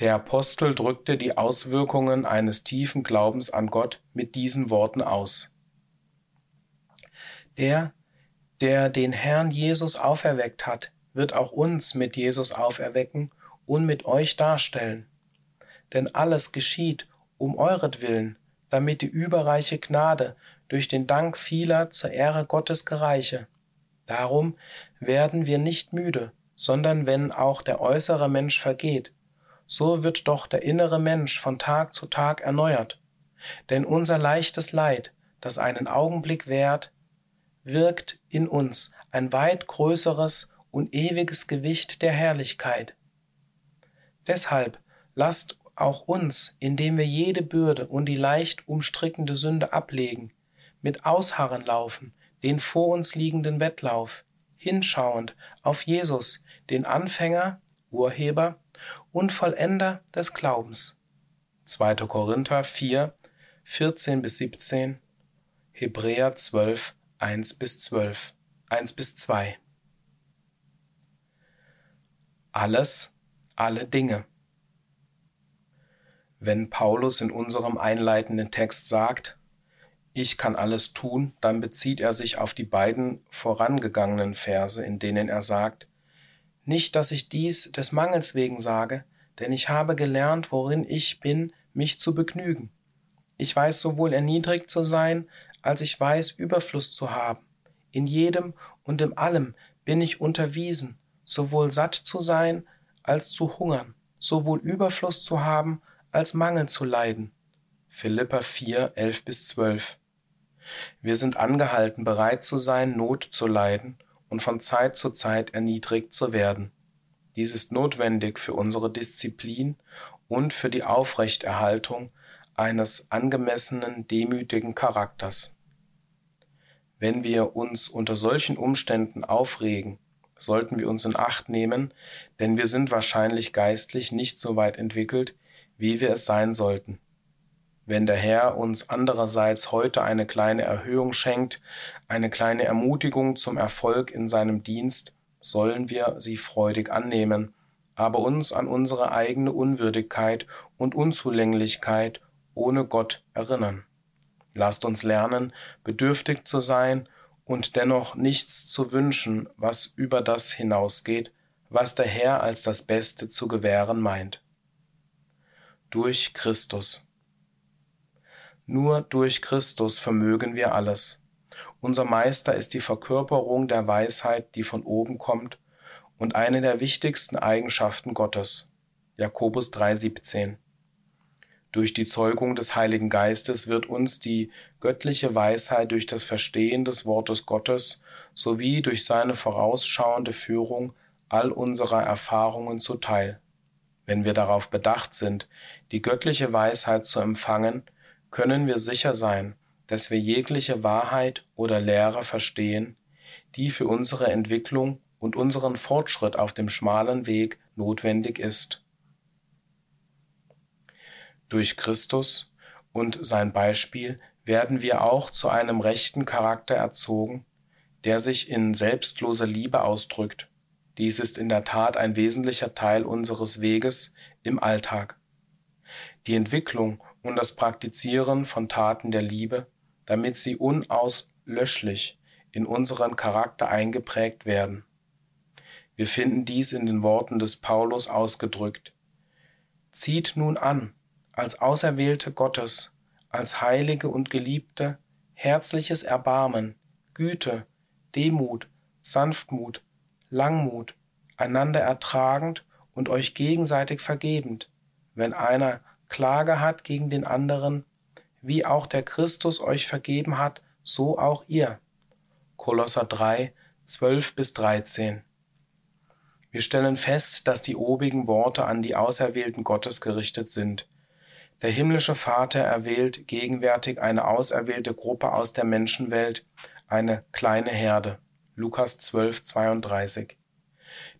Der Apostel drückte die Auswirkungen eines tiefen Glaubens an Gott mit diesen Worten aus. Der, der den Herrn Jesus auferweckt hat, wird auch uns mit Jesus auferwecken und mit euch darstellen. Denn alles geschieht um euretwillen, damit die überreiche Gnade durch den Dank vieler zur Ehre Gottes gereiche. Darum werden wir nicht müde, sondern wenn auch der äußere Mensch vergeht, so wird doch der innere Mensch von Tag zu Tag erneuert. Denn unser leichtes Leid, das einen Augenblick währt, wirkt in uns ein weit größeres und ewiges Gewicht der Herrlichkeit. Deshalb lasst auch uns, indem wir jede Bürde und die leicht umstrickende Sünde ablegen, mit Ausharren laufen, den vor uns liegenden Wettlauf, hinschauend auf Jesus, den Anfänger, Urheber und Vollender des Glaubens. 2. Korinther 4, 14 bis 17, Hebräer 12, 1 bis 12, 1 bis 2. Alles alle Dinge. Wenn Paulus in unserem einleitenden Text sagt, ich kann alles tun, dann bezieht er sich auf die beiden vorangegangenen Verse, in denen er sagt, nicht, dass ich dies des Mangels wegen sage, denn ich habe gelernt, worin ich bin, mich zu begnügen. Ich weiß sowohl erniedrigt zu sein, als ich weiß Überfluss zu haben. In jedem und in allem bin ich unterwiesen, sowohl satt zu sein, als zu hungern, sowohl Überfluss zu haben, als Mangel zu leiden. Philippa 4, 11 bis 12. Wir sind angehalten, bereit zu sein, Not zu leiden und von Zeit zu Zeit erniedrigt zu werden. Dies ist notwendig für unsere Disziplin und für die Aufrechterhaltung eines angemessenen, demütigen Charakters. Wenn wir uns unter solchen Umständen aufregen, sollten wir uns in Acht nehmen, denn wir sind wahrscheinlich geistlich nicht so weit entwickelt, wie wir es sein sollten. Wenn der Herr uns andererseits heute eine kleine Erhöhung schenkt, eine kleine Ermutigung zum Erfolg in seinem Dienst, sollen wir sie freudig annehmen, aber uns an unsere eigene Unwürdigkeit und Unzulänglichkeit ohne Gott erinnern. Lasst uns lernen, bedürftig zu sein und dennoch nichts zu wünschen, was über das hinausgeht, was der Herr als das Beste zu gewähren meint. Durch Christus. Nur durch Christus vermögen wir alles. Unser Meister ist die Verkörperung der Weisheit, die von oben kommt und eine der wichtigsten Eigenschaften Gottes. Jakobus 3,17 Durch die Zeugung des Heiligen Geistes wird uns die göttliche Weisheit durch das Verstehen des Wortes Gottes sowie durch seine vorausschauende Führung all unserer Erfahrungen zuteil. Wenn wir darauf bedacht sind, die göttliche Weisheit zu empfangen, können wir sicher sein, dass wir jegliche Wahrheit oder Lehre verstehen, die für unsere Entwicklung und unseren Fortschritt auf dem schmalen Weg notwendig ist. Durch Christus und sein Beispiel werden wir auch zu einem rechten Charakter erzogen, der sich in selbstloser Liebe ausdrückt. Dies ist in der Tat ein wesentlicher Teil unseres Weges im Alltag. Die Entwicklung und das Praktizieren von Taten der Liebe, damit sie unauslöschlich in unseren Charakter eingeprägt werden. Wir finden dies in den Worten des Paulus ausgedrückt. Zieht nun an, als Auserwählte Gottes, als Heilige und Geliebte, herzliches Erbarmen, Güte, Demut, Sanftmut, Langmut, einander ertragend und euch gegenseitig vergebend, wenn einer Klage hat gegen den anderen, wie auch der Christus euch vergeben hat, so auch ihr. Kolosser 3, 12 bis 13. Wir stellen fest, dass die obigen Worte an die Auserwählten Gottes gerichtet sind. Der himmlische Vater erwählt gegenwärtig eine auserwählte Gruppe aus der Menschenwelt, eine kleine Herde. Lukas 12, 32.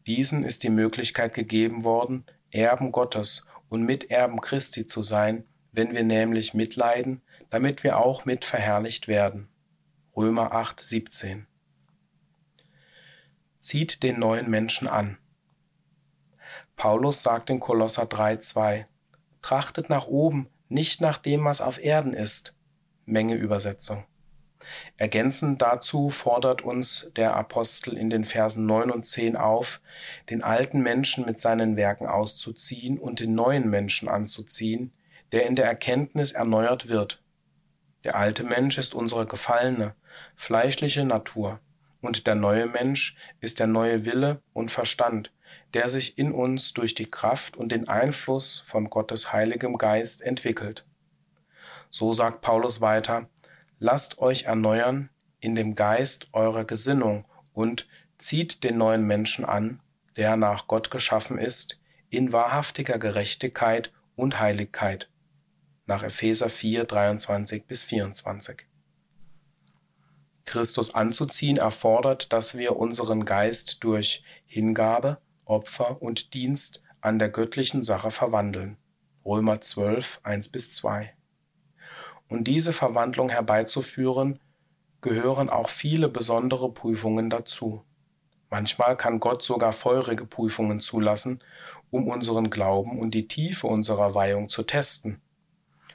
Diesen ist die Möglichkeit gegeben worden, Erben Gottes und Miterben Christi zu sein, wenn wir nämlich mitleiden, damit wir auch mit verherrlicht werden. Römer 8, 17. Zieht den neuen Menschen an. Paulus sagt in Kolosser 3,2 Trachtet nach oben, nicht nach dem, was auf Erden ist. Menge Übersetzung. Ergänzend dazu fordert uns der Apostel in den Versen 9 und 10 auf, den alten Menschen mit seinen Werken auszuziehen und den neuen Menschen anzuziehen, der in der Erkenntnis erneuert wird. Der alte Mensch ist unsere gefallene, fleischliche Natur, und der neue Mensch ist der neue Wille und Verstand, der sich in uns durch die Kraft und den Einfluss von Gottes Heiligem Geist entwickelt. So sagt Paulus weiter, lasst euch erneuern in dem Geist eurer Gesinnung und zieht den neuen Menschen an, der nach Gott geschaffen ist, in wahrhaftiger Gerechtigkeit und Heiligkeit. Nach Epheser 4, 23 bis 24. Christus anzuziehen erfordert, dass wir unseren Geist durch Hingabe, Opfer und Dienst an der göttlichen Sache verwandeln. Römer 12, 1 bis 2. Und diese Verwandlung herbeizuführen, gehören auch viele besondere Prüfungen dazu. Manchmal kann Gott sogar feurige Prüfungen zulassen, um unseren Glauben und die Tiefe unserer Weihung zu testen.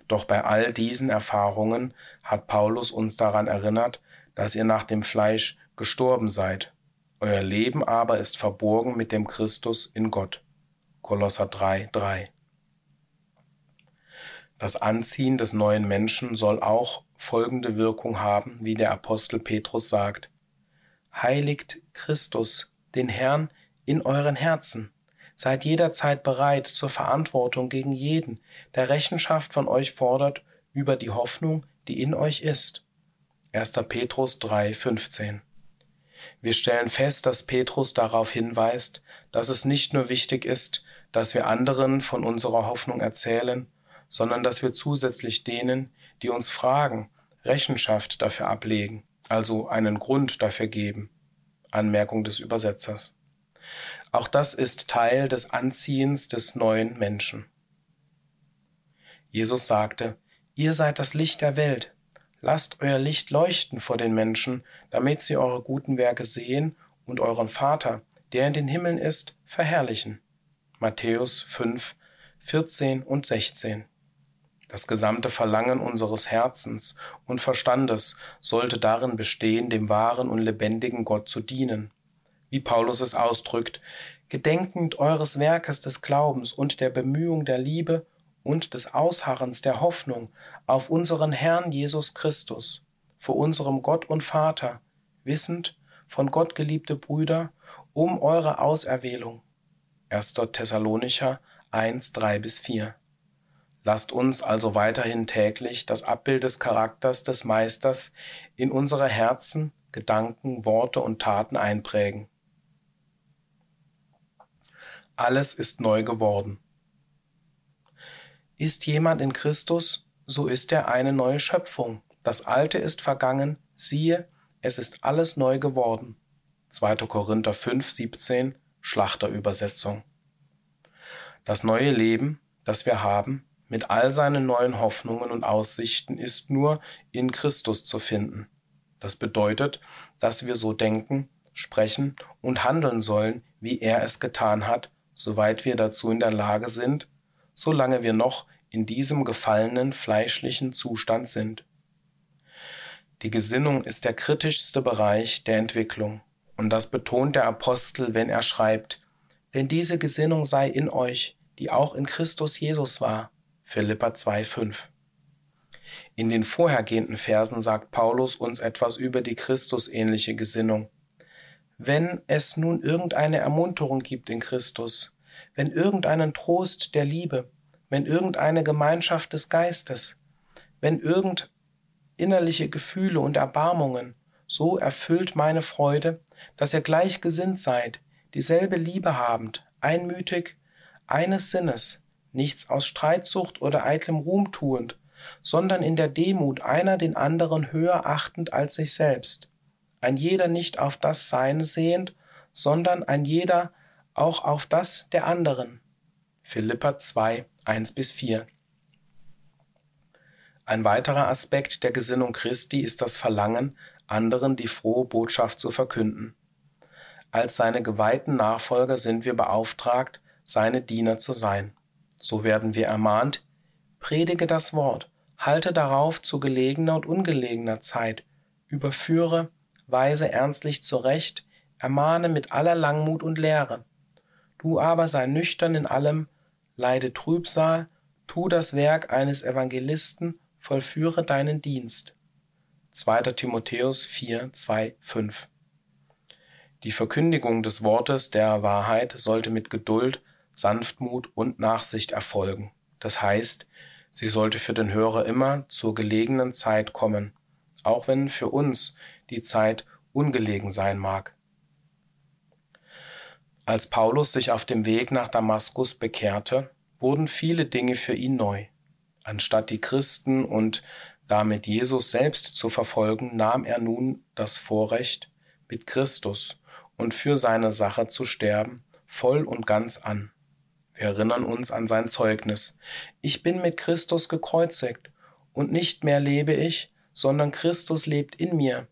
Doch bei all diesen Erfahrungen hat Paulus uns daran erinnert, dass ihr nach dem Fleisch gestorben seid. Euer Leben aber ist verborgen mit dem Christus in Gott. Kolosser 3, 3. Das Anziehen des neuen Menschen soll auch folgende Wirkung haben, wie der Apostel Petrus sagt. Heiligt Christus, den Herrn, in euren Herzen. Seid jederzeit bereit zur Verantwortung gegen jeden, der Rechenschaft von euch fordert über die Hoffnung, die in euch ist. 1. Petrus 3, 15. Wir stellen fest, dass Petrus darauf hinweist, dass es nicht nur wichtig ist, dass wir anderen von unserer Hoffnung erzählen, sondern dass wir zusätzlich denen, die uns fragen, Rechenschaft dafür ablegen, also einen Grund dafür geben. Anmerkung des Übersetzers. Auch das ist Teil des Anziehens des neuen Menschen. Jesus sagte, Ihr seid das Licht der Welt. Lasst euer Licht leuchten vor den Menschen, damit sie eure guten Werke sehen und euren Vater, der in den Himmeln ist, verherrlichen. Matthäus 5, 14 und 16. Das gesamte Verlangen unseres Herzens und Verstandes sollte darin bestehen, dem wahren und lebendigen Gott zu dienen. Wie Paulus es ausdrückt, gedenkend eures Werkes des Glaubens und der Bemühung der Liebe und des Ausharrens der Hoffnung auf unseren Herrn Jesus Christus. vor unserem Gott und Vater, wissend, von Gott geliebte Brüder, um eure Auserwählung. 1. Thessalonicher 1, 3 bis 4. Lasst uns also weiterhin täglich das Abbild des Charakters des Meisters in unsere Herzen, Gedanken, Worte und Taten einprägen. Alles ist neu geworden. Ist jemand in Christus, so ist er eine neue Schöpfung. Das Alte ist vergangen, siehe, es ist alles neu geworden. 2. Korinther 5, 17, Schlachterübersetzung. Das neue Leben, das wir haben, mit all seinen neuen Hoffnungen und Aussichten, ist nur in Christus zu finden. Das bedeutet, dass wir so denken, sprechen und handeln sollen, wie er es getan hat, soweit wir dazu in der Lage sind, solange wir noch in diesem gefallenen fleischlichen Zustand sind. Die Gesinnung ist der kritischste Bereich der Entwicklung, und das betont der Apostel, wenn er schreibt, denn diese Gesinnung sei in euch, die auch in Christus Jesus war. Philippa 2,5. In den vorhergehenden Versen sagt Paulus uns etwas über die Christusähnliche Gesinnung. Wenn es nun irgendeine Ermunterung gibt in Christus, wenn irgendeinen Trost der Liebe, wenn irgendeine Gemeinschaft des Geistes, wenn irgend innerliche Gefühle und Erbarmungen, so erfüllt meine Freude, dass ihr gleichgesinnt seid, dieselbe Liebe habend, einmütig, eines Sinnes, nichts aus Streitsucht oder eitlem Ruhm tuend, sondern in der Demut einer den anderen höher achtend als sich selbst, ein jeder nicht auf das Seine sehend, sondern ein jeder auch auf das der anderen. Philippa 2, 1 bis 4. Ein weiterer Aspekt der Gesinnung Christi ist das Verlangen, anderen die frohe Botschaft zu verkünden. Als seine geweihten Nachfolger sind wir beauftragt, seine Diener zu sein. So werden wir ermahnt, predige das Wort, halte darauf zu gelegener und ungelegener Zeit, überführe, weise ernstlich zurecht, ermahne mit aller Langmut und Lehre. Du aber sei nüchtern in allem, leide Trübsal, tu das Werk eines Evangelisten, vollführe deinen Dienst. 2. Timotheus 4, 2, 5. Die Verkündigung des Wortes der Wahrheit sollte mit Geduld, Sanftmut und Nachsicht erfolgen. Das heißt, sie sollte für den Hörer immer zur gelegenen Zeit kommen, auch wenn für uns die Zeit ungelegen sein mag. Als Paulus sich auf dem Weg nach Damaskus bekehrte, wurden viele Dinge für ihn neu. Anstatt die Christen und damit Jesus selbst zu verfolgen, nahm er nun das Vorrecht, mit Christus und für seine Sache zu sterben, voll und ganz an. Wir erinnern uns an sein Zeugnis. Ich bin mit Christus gekreuzigt, und nicht mehr lebe ich, sondern Christus lebt in mir.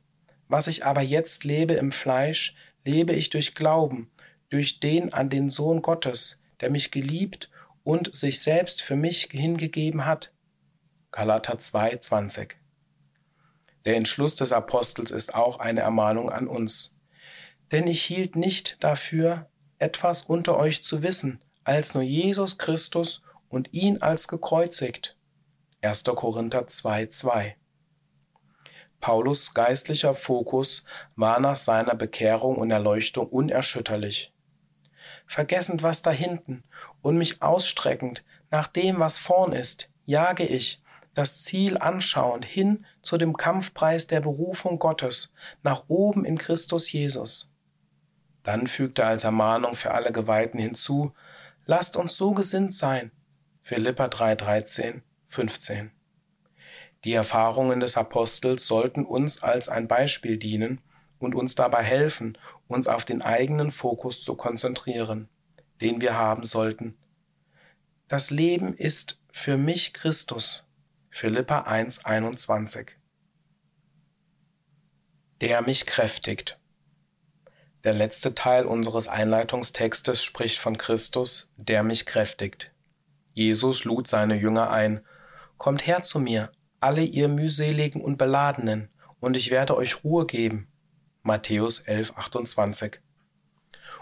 Was ich aber jetzt lebe im Fleisch, lebe ich durch Glauben, durch den an den Sohn Gottes, der mich geliebt und sich selbst für mich hingegeben hat. Galater 2,20 Der Entschluss des Apostels ist auch eine Ermahnung an uns. Denn ich hielt nicht dafür, etwas unter euch zu wissen, als nur Jesus Christus und ihn als gekreuzigt. 1. Korinther 2,2 Paulus geistlicher Fokus war nach seiner Bekehrung und Erleuchtung unerschütterlich vergessend was da hinten und mich ausstreckend nach dem, was vorn ist, jage ich, das Ziel anschauend hin zu dem Kampfpreis der Berufung Gottes, nach oben in Christus Jesus. Dann fügte er als Ermahnung für alle Geweihten hinzu, lasst uns so gesinnt sein. Philippa 3, 13, 15. Die Erfahrungen des Apostels sollten uns als ein Beispiel dienen und uns dabei helfen, uns auf den eigenen Fokus zu konzentrieren, den wir haben sollten. Das Leben ist für mich Christus. Philippa 1,21 Der mich kräftigt. Der letzte Teil unseres Einleitungstextes spricht von Christus, der mich kräftigt. Jesus lud seine Jünger ein, Kommt her zu mir, alle ihr mühseligen und beladenen, und ich werde euch Ruhe geben. Matthäus 11, 28.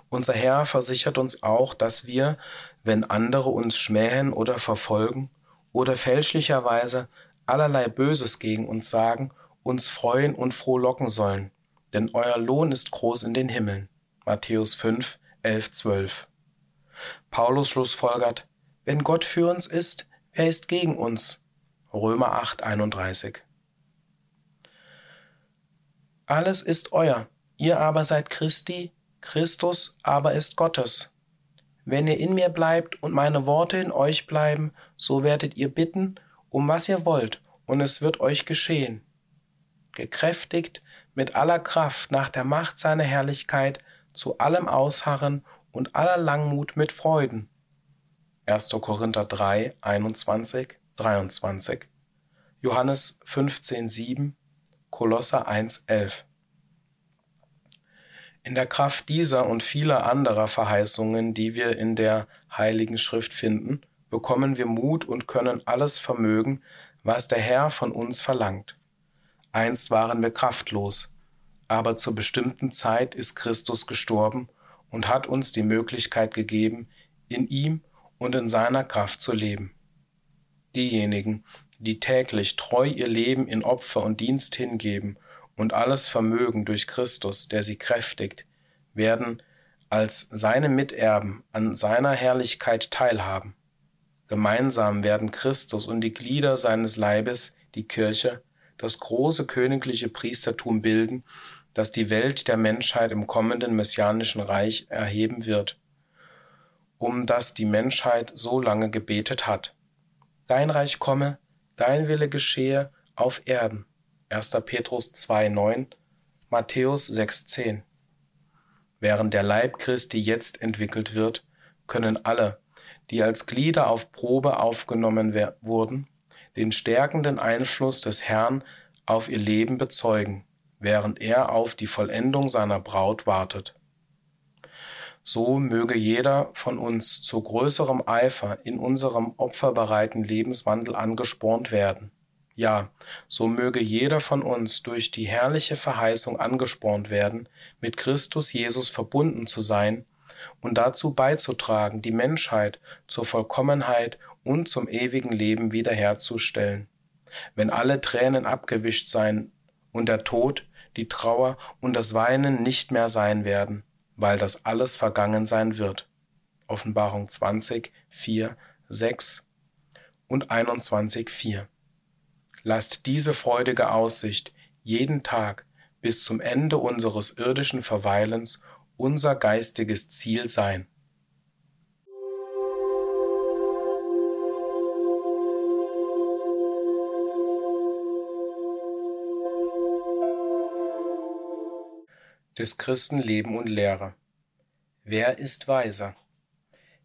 Unser Herr versichert uns auch, dass wir, wenn andere uns schmähen oder verfolgen oder fälschlicherweise allerlei Böses gegen uns sagen uns freuen und frohlocken sollen, denn euer Lohn ist groß in den Himmeln. Matthäus 5, 11, 12. Paulus schlussfolgert, wenn Gott für uns ist, wer ist gegen uns? Römer 8, 31. Alles ist euer, ihr aber seid Christi, Christus aber ist Gottes. Wenn ihr in mir bleibt und meine Worte in euch bleiben, so werdet ihr bitten, um was ihr wollt, und es wird euch geschehen. Gekräftigt mit aller Kraft nach der Macht seiner Herrlichkeit, zu allem Ausharren und aller Langmut mit Freuden. 1. Korinther 3, 21, 23. Johannes 15, 7, Kolosser 1, 11. In der Kraft dieser und vieler anderer Verheißungen, die wir in der Heiligen Schrift finden, bekommen wir Mut und können alles vermögen, was der Herr von uns verlangt. Einst waren wir kraftlos, aber zur bestimmten Zeit ist Christus gestorben und hat uns die Möglichkeit gegeben, in ihm und in seiner Kraft zu leben. Diejenigen, die täglich treu ihr Leben in Opfer und Dienst hingeben und alles Vermögen durch Christus, der sie kräftigt, werden als seine Miterben an seiner Herrlichkeit teilhaben. Gemeinsam werden Christus und die Glieder seines Leibes, die Kirche, das große königliche Priestertum bilden, das die Welt der Menschheit im kommenden messianischen Reich erheben wird, um das die Menschheit so lange gebetet hat. Dein Reich komme, dein Wille geschehe auf Erden, 1. Petrus 2,9, Matthäus 6,10. Während der Leib Christi jetzt entwickelt wird, können alle, die als Glieder auf Probe aufgenommen wurden, den stärkenden Einfluss des Herrn auf ihr Leben bezeugen, während er auf die Vollendung seiner Braut wartet. So möge jeder von uns zu größerem Eifer in unserem opferbereiten Lebenswandel angespornt werden. Ja, so möge jeder von uns durch die herrliche Verheißung angespornt werden, mit Christus Jesus verbunden zu sein und dazu beizutragen, die Menschheit zur Vollkommenheit und zum ewigen Leben wiederherzustellen. Wenn alle Tränen abgewischt sein und der Tod, die Trauer und das Weinen nicht mehr sein werden, weil das alles vergangen sein wird. Offenbarung 20, 4, 6 und 21, 4. Lasst diese freudige Aussicht jeden Tag bis zum Ende unseres irdischen Verweilens unser geistiges Ziel sein. Des Christen Leben und Lehre. Wer ist weise?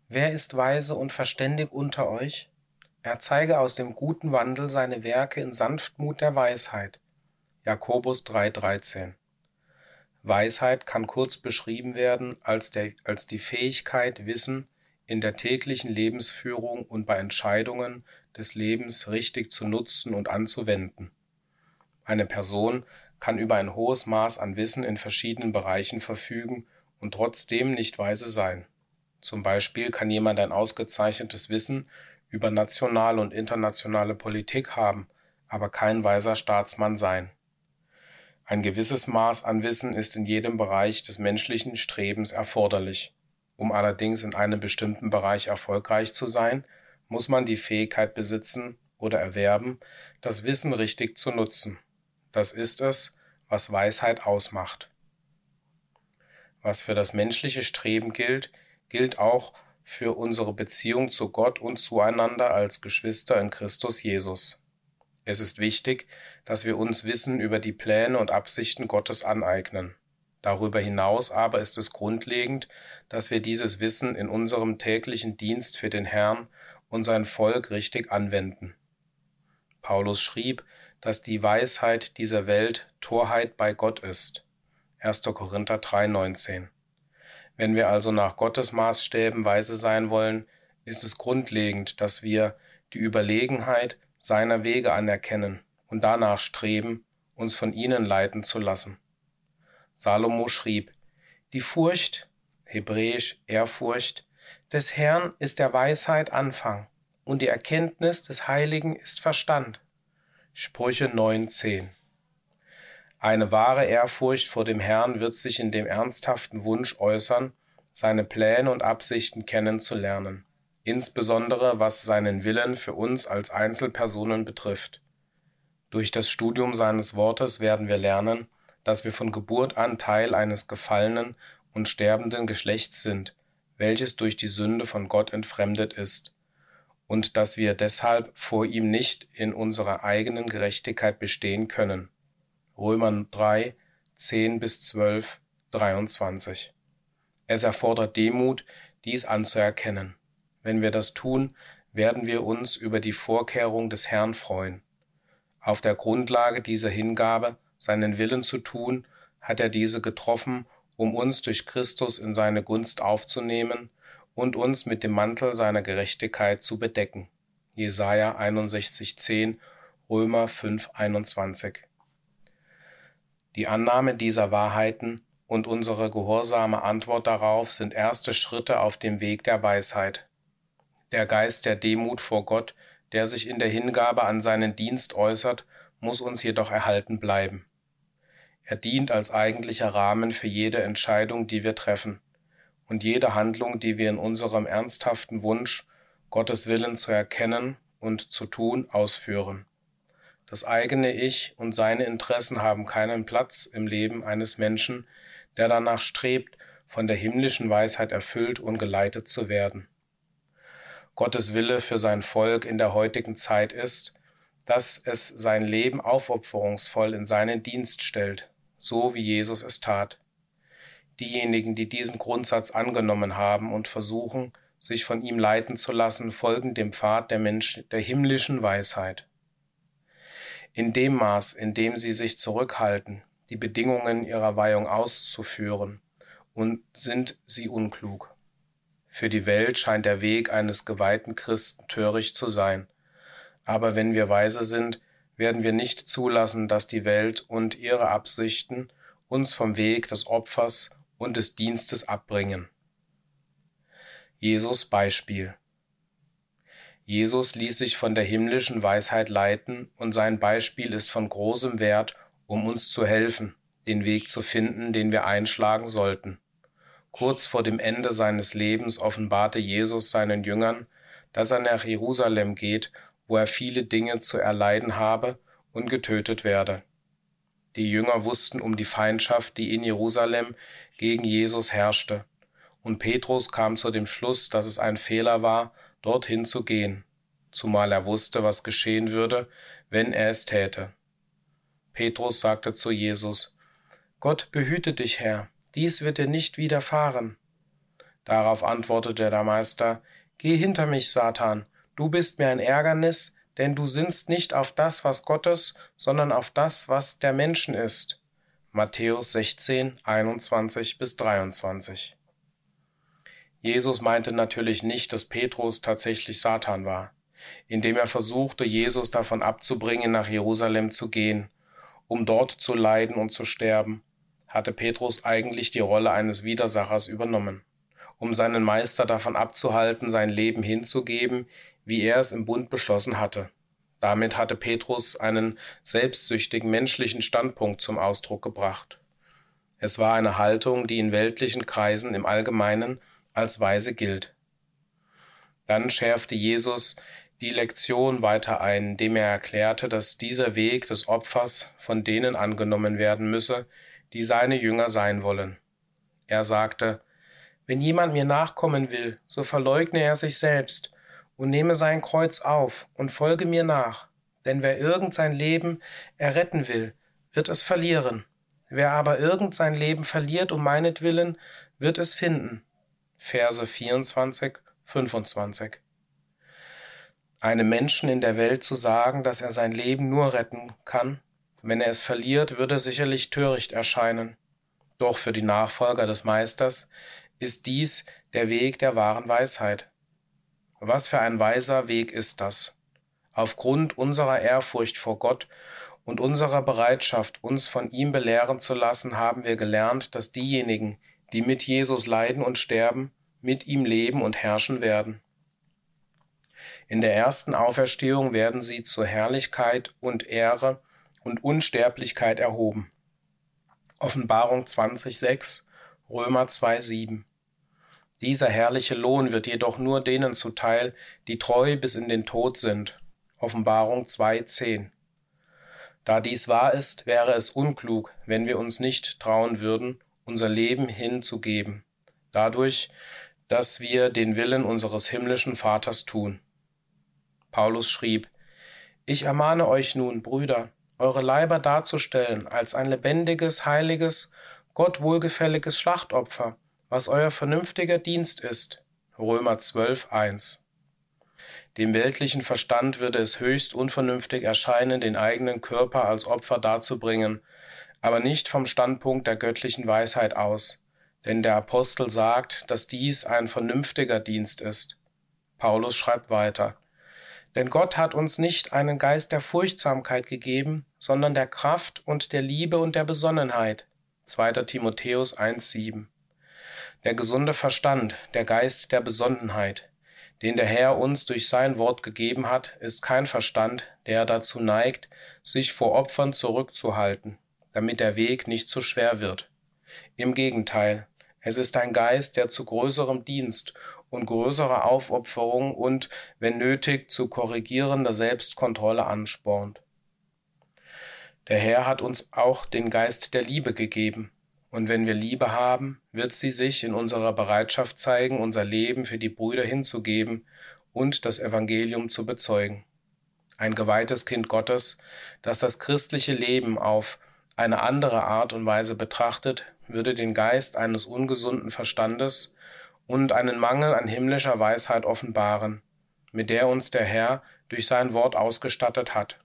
Wer ist weise und verständig unter euch? Er zeige aus dem guten Wandel seine Werke in Sanftmut der Weisheit. Jakobus 3,13 Weisheit kann kurz beschrieben werden als, der, als die Fähigkeit, Wissen in der täglichen Lebensführung und bei Entscheidungen des Lebens richtig zu nutzen und anzuwenden. Eine Person kann über ein hohes Maß an Wissen in verschiedenen Bereichen verfügen und trotzdem nicht weise sein. Zum Beispiel kann jemand ein ausgezeichnetes Wissen über nationale und internationale Politik haben, aber kein weiser Staatsmann sein. Ein gewisses Maß an Wissen ist in jedem Bereich des menschlichen Strebens erforderlich. Um allerdings in einem bestimmten Bereich erfolgreich zu sein, muss man die Fähigkeit besitzen oder erwerben, das Wissen richtig zu nutzen. Das ist es, was Weisheit ausmacht. Was für das menschliche Streben gilt, gilt auch für unsere Beziehung zu Gott und zueinander als Geschwister in Christus Jesus. Es ist wichtig, dass wir uns Wissen über die Pläne und Absichten Gottes aneignen. Darüber hinaus aber ist es grundlegend, dass wir dieses Wissen in unserem täglichen Dienst für den Herrn und sein Volk richtig anwenden. Paulus schrieb, dass die Weisheit dieser Welt Torheit bei Gott ist. 1. Korinther 3,19 wenn wir also nach Gottes Maßstäben weise sein wollen, ist es grundlegend, dass wir die Überlegenheit seiner Wege anerkennen und danach streben, uns von ihnen leiten zu lassen. Salomo schrieb, die Furcht, hebräisch Ehrfurcht, des Herrn ist der Weisheit Anfang und die Erkenntnis des Heiligen ist Verstand. Sprüche 9,10 Eine wahre Ehrfurcht vor dem Herrn wird sich in dem ernsthaften Wunsch äußern, seine Pläne und Absichten kennenzulernen, insbesondere was seinen Willen für uns als Einzelpersonen betrifft. Durch das Studium seines Wortes werden wir lernen, dass wir von Geburt an Teil eines gefallenen und sterbenden Geschlechts sind, welches durch die Sünde von Gott entfremdet ist, und dass wir deshalb vor ihm nicht in unserer eigenen Gerechtigkeit bestehen können. Römer 3, 10 bis 12, 23. Es erfordert Demut, dies anzuerkennen. Wenn wir das tun, werden wir uns über die Vorkehrung des Herrn freuen. Auf der Grundlage dieser Hingabe, seinen Willen zu tun, hat er diese getroffen, um uns durch Christus in seine Gunst aufzunehmen und uns mit dem Mantel seiner Gerechtigkeit zu bedecken. Jesaja 61,10, Römer 5,21. Die Annahme dieser Wahrheiten und unsere gehorsame Antwort darauf sind erste Schritte auf dem Weg der Weisheit. Der Geist der Demut vor Gott, der sich in der Hingabe an seinen Dienst äußert, muss uns jedoch erhalten bleiben. Er dient als eigentlicher Rahmen für jede Entscheidung, die wir treffen und jede Handlung, die wir in unserem ernsthaften Wunsch, Gottes Willen zu erkennen und zu tun, ausführen. Das eigene Ich und seine Interessen haben keinen Platz im Leben eines Menschen, der danach strebt, von der himmlischen Weisheit erfüllt und geleitet zu werden. Gottes Wille für sein Volk in der heutigen Zeit ist, dass es sein Leben aufopferungsvoll in seinen Dienst stellt, so wie Jesus es tat. Diejenigen, die diesen Grundsatz angenommen haben und versuchen, sich von ihm leiten zu lassen, folgen dem Pfad der, Mensch, der himmlischen Weisheit. In dem Maß, in dem sie sich zurückhalten, die Bedingungen ihrer Weihung auszuführen, und sind sie unklug. Für die Welt scheint der Weg eines geweihten Christen töricht zu sein, aber wenn wir weise sind, werden wir nicht zulassen, dass die Welt und ihre Absichten uns vom Weg des Opfers und des Dienstes abbringen. Jesus Beispiel Jesus ließ sich von der himmlischen Weisheit leiten, und sein Beispiel ist von großem Wert, um uns zu helfen, den Weg zu finden, den wir einschlagen sollten. Kurz vor dem Ende seines Lebens offenbarte Jesus seinen Jüngern, dass er nach Jerusalem geht, wo er viele Dinge zu erleiden habe und getötet werde. Die Jünger wussten um die Feindschaft, die in Jerusalem gegen Jesus herrschte, und Petrus kam zu dem Schluss, dass es ein Fehler war, dorthin zu gehen, zumal er wusste, was geschehen würde, wenn er es täte. Petrus sagte zu Jesus, Gott behüte dich, Herr, dies wird dir nicht widerfahren. Darauf antwortete der Meister, Geh hinter mich, Satan, du bist mir ein Ärgernis, denn du sinnst nicht auf das, was Gottes, sondern auf das, was der Menschen ist. Matthäus 16, 21 bis 23. Jesus meinte natürlich nicht, dass Petrus tatsächlich Satan war, indem er versuchte, Jesus davon abzubringen, nach Jerusalem zu gehen, um dort zu leiden und zu sterben, hatte Petrus eigentlich die Rolle eines Widersachers übernommen, um seinen Meister davon abzuhalten, sein Leben hinzugeben, wie er es im Bund beschlossen hatte. Damit hatte Petrus einen selbstsüchtigen menschlichen Standpunkt zum Ausdruck gebracht. Es war eine Haltung, die in weltlichen Kreisen im Allgemeinen als weise gilt. Dann schärfte Jesus die Lektion weiter ein, indem er erklärte, dass dieser Weg des Opfers von denen angenommen werden müsse, die seine Jünger sein wollen. Er sagte, Wenn jemand mir nachkommen will, so verleugne er sich selbst und nehme sein Kreuz auf und folge mir nach. Denn wer irgend sein Leben erretten will, wird es verlieren. Wer aber irgend sein Leben verliert um meinetwillen, wird es finden. Verse 24, 25. Einem Menschen in der Welt zu sagen, dass er sein Leben nur retten kann, wenn er es verliert, würde sicherlich töricht erscheinen. Doch für die Nachfolger des Meisters ist dies der Weg der wahren Weisheit. Was für ein weiser Weg ist das? Aufgrund unserer Ehrfurcht vor Gott und unserer Bereitschaft, uns von ihm belehren zu lassen, haben wir gelernt, dass diejenigen, die mit Jesus leiden und sterben, mit ihm leben und herrschen werden. In der ersten Auferstehung werden sie zur Herrlichkeit und Ehre und Unsterblichkeit erhoben. Offenbarung 20,6, Römer 2,7. Dieser herrliche Lohn wird jedoch nur denen zuteil, die treu bis in den Tod sind. Offenbarung 2,10. Da dies wahr ist, wäre es unklug, wenn wir uns nicht trauen würden, unser Leben hinzugeben, dadurch, dass wir den Willen unseres himmlischen Vaters tun. Paulus schrieb, Ich ermahne euch nun, Brüder, eure Leiber darzustellen als ein lebendiges, heiliges, Gott wohlgefälliges Schlachtopfer, was euer vernünftiger Dienst ist. Römer 12, 1. Dem weltlichen Verstand würde es höchst unvernünftig erscheinen, den eigenen Körper als Opfer darzubringen, aber nicht vom Standpunkt der göttlichen Weisheit aus. Denn der Apostel sagt, dass dies ein vernünftiger Dienst ist. Paulus schreibt weiter. Denn Gott hat uns nicht einen Geist der Furchtsamkeit gegeben, sondern der Kraft und der Liebe und der Besonnenheit. 2. Timotheus 1,7 der gesunde Verstand, der Geist der Besonnenheit, den der Herr uns durch sein Wort gegeben hat, ist kein Verstand, der dazu neigt, sich vor Opfern zurückzuhalten, damit der Weg nicht zu schwer wird. Im Gegenteil, es ist ein Geist, der zu größerem Dienst und größerer Aufopferung und, wenn nötig, zu korrigierender Selbstkontrolle anspornt. Der Herr hat uns auch den Geist der Liebe gegeben, und wenn wir Liebe haben, wird sie sich in unserer Bereitschaft zeigen, unser Leben für die Brüder hinzugeben und das Evangelium zu bezeugen. Ein geweihtes Kind Gottes, das das christliche Leben auf eine andere Art und Weise betrachtet, würde den Geist eines ungesunden Verstandes und einen Mangel an himmlischer Weisheit offenbaren, mit der uns der Herr durch sein Wort ausgestattet hat.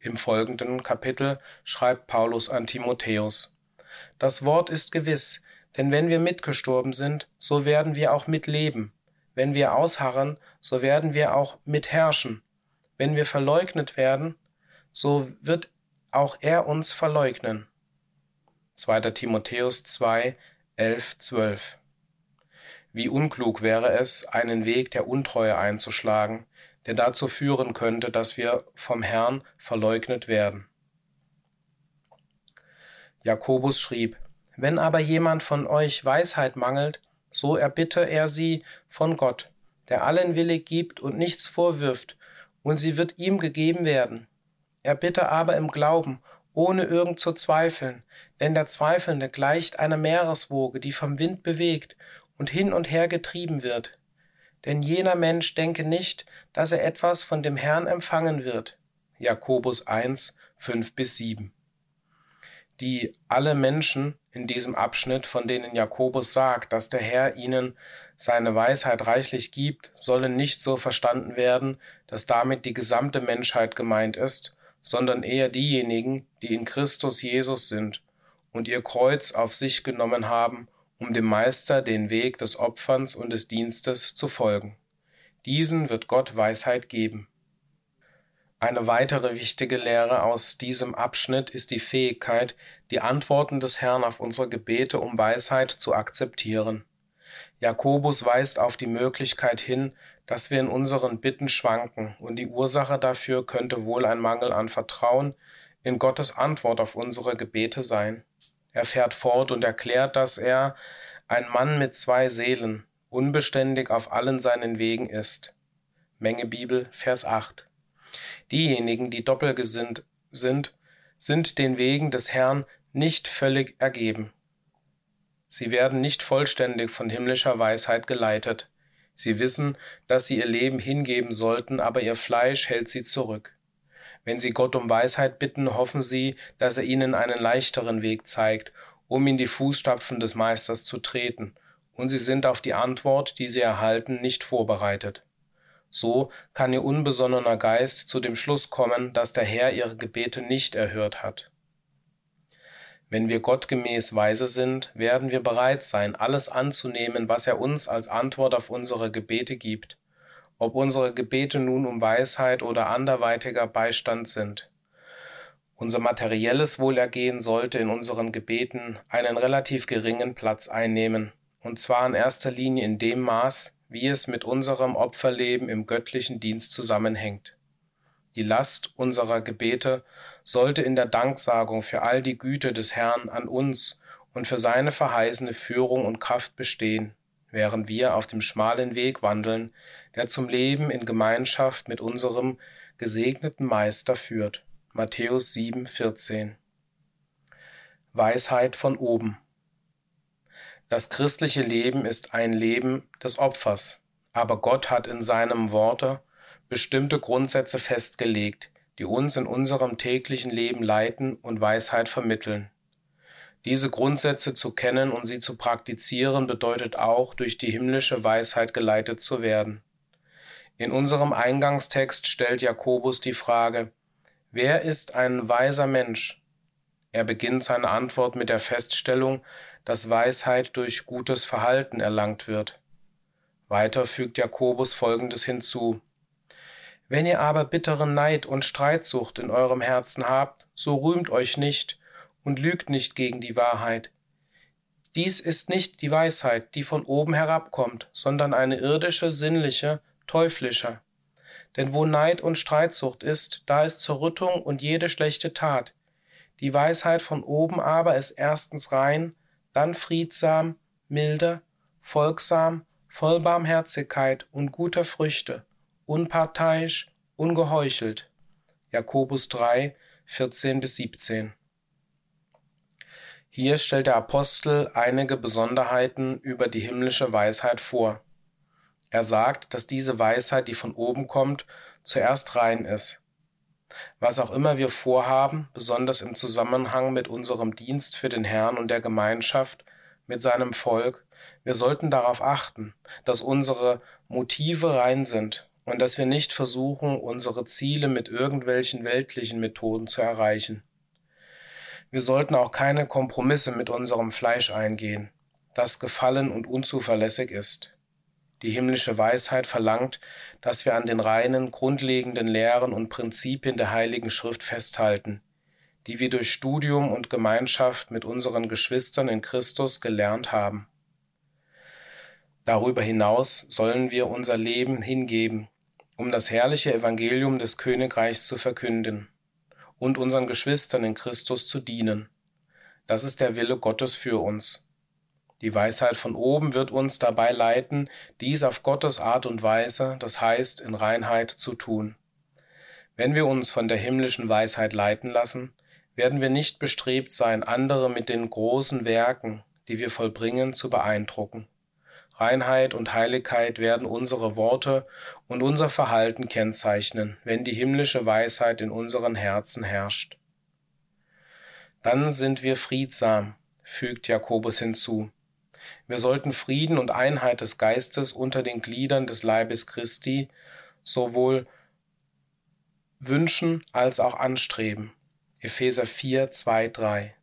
Im folgenden Kapitel schreibt Paulus an Timotheus, das Wort ist gewiss, denn wenn wir mitgestorben sind, so werden wir auch mitleben. Wenn wir ausharren, so werden wir auch mitherrschen. Wenn wir verleugnet werden, so wird auch er uns verleugnen. 2. Timotheus 2, 11, 12. Wie unklug wäre es, einen Weg der Untreue einzuschlagen, der dazu führen könnte, dass wir vom Herrn verleugnet werden. Jakobus schrieb, Wenn aber jemand von euch Weisheit mangelt, so erbitte er sie von Gott, der allen willig gibt und nichts vorwirft, und sie wird ihm gegeben werden. Er bitte aber im Glauben, ohne irgend zu zweifeln, denn der Zweifelnde gleicht einer Meereswoge, die vom Wind bewegt und hin und her getrieben wird. Denn jener Mensch denke nicht, dass er etwas von dem Herrn empfangen wird. Jakobus 1, 5 bis 7 die alle Menschen in diesem Abschnitt, von denen Jakobus sagt, dass der Herr ihnen seine Weisheit reichlich gibt, sollen nicht so verstanden werden, dass damit die gesamte Menschheit gemeint ist, sondern eher diejenigen, die in Christus Jesus sind und ihr Kreuz auf sich genommen haben, um dem Meister den Weg des Opferns und des Dienstes zu folgen. Diesen wird Gott Weisheit geben. Eine weitere wichtige Lehre aus diesem Abschnitt ist die Fähigkeit, die Antworten des Herrn auf unsere Gebete um Weisheit zu akzeptieren. Jakobus weist auf die Möglichkeit hin, dass wir in unseren Bitten schwanken, und die Ursache dafür könnte wohl ein Mangel an Vertrauen in Gottes Antwort auf unsere Gebete sein. Er fährt fort und erklärt, dass er ein Mann mit zwei Seelen, unbeständig auf allen seinen Wegen ist. Menge Bibel, Vers 8. Diejenigen, die doppelgesinnt sind, sind den Wegen des Herrn nicht völlig ergeben. Sie werden nicht vollständig von himmlischer Weisheit geleitet. Sie wissen, dass sie ihr Leben hingeben sollten, aber ihr Fleisch hält sie zurück. Wenn sie Gott um Weisheit bitten, hoffen sie, dass er ihnen einen leichteren Weg zeigt, um in die Fußstapfen des Meisters zu treten, und sie sind auf die Antwort, die sie erhalten, nicht vorbereitet. So kann ihr unbesonnener Geist zu dem Schluss kommen, dass der Herr ihre Gebete nicht erhört hat. Wenn wir gottgemäß weise sind, werden wir bereit sein, alles anzunehmen, was er uns als Antwort auf unsere Gebete gibt, ob unsere Gebete nun um Weisheit oder anderweitiger Beistand sind. Unser materielles Wohlergehen sollte in unseren Gebeten einen relativ geringen Platz einnehmen, und zwar in erster Linie in dem Maß, wie es mit unserem Opferleben im göttlichen Dienst zusammenhängt. Die Last unserer Gebete sollte in der Danksagung für all die Güte des Herrn an uns und für seine verheißene Führung und Kraft bestehen, während wir auf dem schmalen Weg wandeln, der zum Leben in Gemeinschaft mit unserem gesegneten Meister führt. Matthäus 7, 14. Weisheit von oben. Das christliche Leben ist ein Leben des Opfers, aber Gott hat in seinem Worte bestimmte Grundsätze festgelegt, die uns in unserem täglichen Leben leiten und Weisheit vermitteln. Diese Grundsätze zu kennen und sie zu praktizieren bedeutet auch, durch die himmlische Weisheit geleitet zu werden. In unserem Eingangstext stellt Jakobus die Frage, wer ist ein weiser Mensch? Er beginnt seine Antwort mit der Feststellung, dass Weisheit durch gutes Verhalten erlangt wird. Weiter fügt Jakobus Folgendes hinzu. Wenn ihr aber bitteren Neid und Streitsucht in eurem Herzen habt, so rühmt euch nicht und lügt nicht gegen die Wahrheit. Dies ist nicht die Weisheit, die von oben herabkommt, sondern eine irdische, sinnliche, teuflische. Denn wo Neid und Streitsucht ist, da ist Zerrüttung und jede schlechte Tat. Die Weisheit von oben aber ist erstens rein, dann friedsam, milde, folgsam, voll Barmherzigkeit und guter Früchte, unparteiisch, ungeheuchelt. Jakobus 3, 14 bis 17. Hier stellt der Apostel einige Besonderheiten über die himmlische Weisheit vor. Er sagt, dass diese Weisheit, die von oben kommt, zuerst rein ist. Was auch immer wir vorhaben, besonders im Zusammenhang mit unserem Dienst für den Herrn und der Gemeinschaft, mit seinem Volk, wir sollten darauf achten, dass unsere Motive rein sind und dass wir nicht versuchen, unsere Ziele mit irgendwelchen weltlichen Methoden zu erreichen. Wir sollten auch keine Kompromisse mit unserem Fleisch eingehen, das gefallen und unzuverlässig ist. Die himmlische Weisheit verlangt, dass wir an den reinen, grundlegenden Lehren und Prinzipien der Heiligen Schrift festhalten, die wir durch Studium und Gemeinschaft mit unseren Geschwistern in Christus gelernt haben. Darüber hinaus sollen wir unser Leben hingeben, um das herrliche Evangelium des Königreichs zu verkünden und unseren Geschwistern in Christus zu dienen. Das ist der Wille Gottes für uns. Die Weisheit von oben wird uns dabei leiten, dies auf Gottes Art und Weise, das heißt in Reinheit, zu tun. Wenn wir uns von der himmlischen Weisheit leiten lassen, werden wir nicht bestrebt sein, andere mit den großen Werken, die wir vollbringen, zu beeindrucken. Reinheit und Heiligkeit werden unsere Worte und unser Verhalten kennzeichnen, wenn die himmlische Weisheit in unseren Herzen herrscht. Dann sind wir friedsam, fügt Jakobus hinzu. Wir sollten Frieden und Einheit des Geistes unter den Gliedern des Leibes Christi sowohl wünschen als auch anstreben. Epheser 4, 2, 3.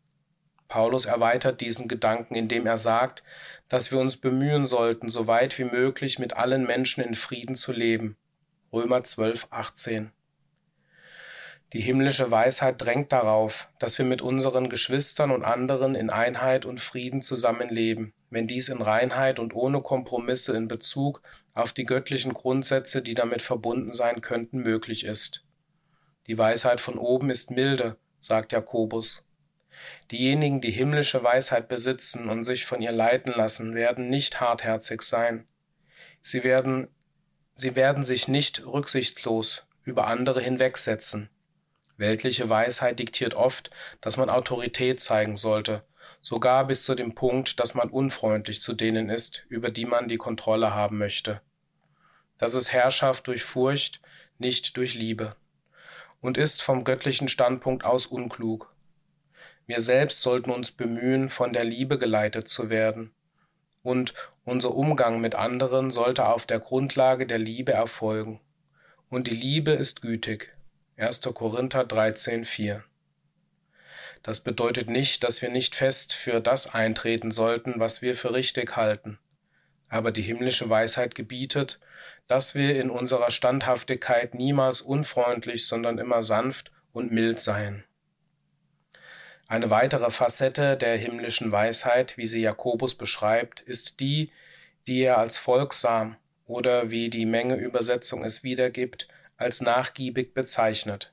Paulus erweitert diesen Gedanken, indem er sagt, dass wir uns bemühen sollten, so weit wie möglich mit allen Menschen in Frieden zu leben. Römer 12, 18. Die himmlische Weisheit drängt darauf, dass wir mit unseren Geschwistern und anderen in Einheit und Frieden zusammenleben, wenn dies in Reinheit und ohne Kompromisse in Bezug auf die göttlichen Grundsätze, die damit verbunden sein könnten, möglich ist. Die Weisheit von oben ist milde, sagt Jakobus. Diejenigen, die himmlische Weisheit besitzen und sich von ihr leiten lassen, werden nicht hartherzig sein. Sie werden, sie werden sich nicht rücksichtslos über andere hinwegsetzen. Weltliche Weisheit diktiert oft, dass man Autorität zeigen sollte, sogar bis zu dem Punkt, dass man unfreundlich zu denen ist, über die man die Kontrolle haben möchte. Das ist Herrschaft durch Furcht, nicht durch Liebe, und ist vom göttlichen Standpunkt aus unklug. Wir selbst sollten uns bemühen, von der Liebe geleitet zu werden. Und unser Umgang mit anderen sollte auf der Grundlage der Liebe erfolgen. Und die Liebe ist gütig. 1. Korinther 13, 4. Das bedeutet nicht, dass wir nicht fest für das eintreten sollten, was wir für richtig halten. Aber die himmlische Weisheit gebietet, dass wir in unserer Standhaftigkeit niemals unfreundlich, sondern immer sanft und mild seien. Eine weitere Facette der himmlischen Weisheit, wie sie Jakobus beschreibt, ist die, die er als folgsam oder wie die Menge-Übersetzung es wiedergibt, als nachgiebig bezeichnet.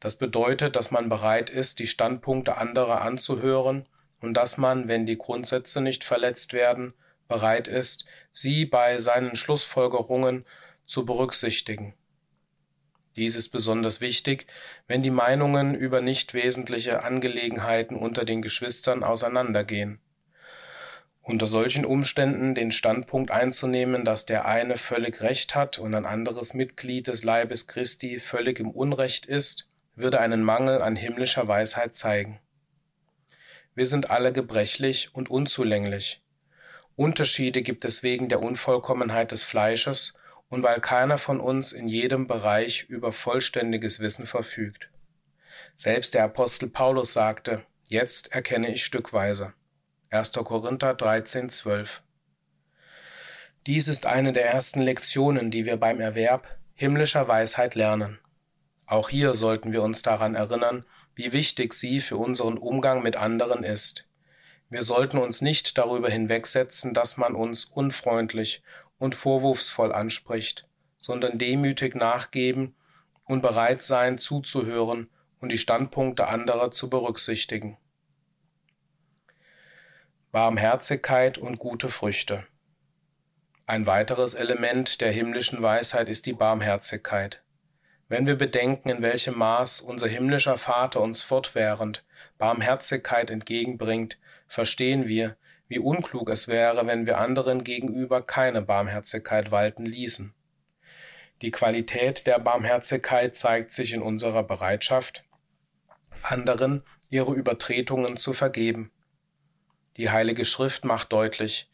Das bedeutet, dass man bereit ist, die Standpunkte anderer anzuhören und dass man, wenn die Grundsätze nicht verletzt werden, bereit ist, sie bei seinen Schlussfolgerungen zu berücksichtigen. Dies ist besonders wichtig, wenn die Meinungen über nicht wesentliche Angelegenheiten unter den Geschwistern auseinandergehen. Unter solchen Umständen den Standpunkt einzunehmen, dass der eine völlig Recht hat und ein anderes Mitglied des Leibes Christi völlig im Unrecht ist, würde einen Mangel an himmlischer Weisheit zeigen. Wir sind alle gebrechlich und unzulänglich. Unterschiede gibt es wegen der Unvollkommenheit des Fleisches und weil keiner von uns in jedem Bereich über vollständiges Wissen verfügt. Selbst der Apostel Paulus sagte, jetzt erkenne ich stückweise. 1. Korinther 13, 12. Dies ist eine der ersten Lektionen, die wir beim Erwerb himmlischer Weisheit lernen. Auch hier sollten wir uns daran erinnern, wie wichtig sie für unseren Umgang mit anderen ist. Wir sollten uns nicht darüber hinwegsetzen, dass man uns unfreundlich und vorwurfsvoll anspricht, sondern demütig nachgeben und bereit sein zuzuhören und die Standpunkte anderer zu berücksichtigen. Barmherzigkeit und gute Früchte. Ein weiteres Element der himmlischen Weisheit ist die Barmherzigkeit. Wenn wir bedenken, in welchem Maß unser himmlischer Vater uns fortwährend Barmherzigkeit entgegenbringt, verstehen wir, wie unklug es wäre, wenn wir anderen gegenüber keine Barmherzigkeit walten ließen. Die Qualität der Barmherzigkeit zeigt sich in unserer Bereitschaft, anderen ihre Übertretungen zu vergeben. Die Heilige Schrift macht deutlich,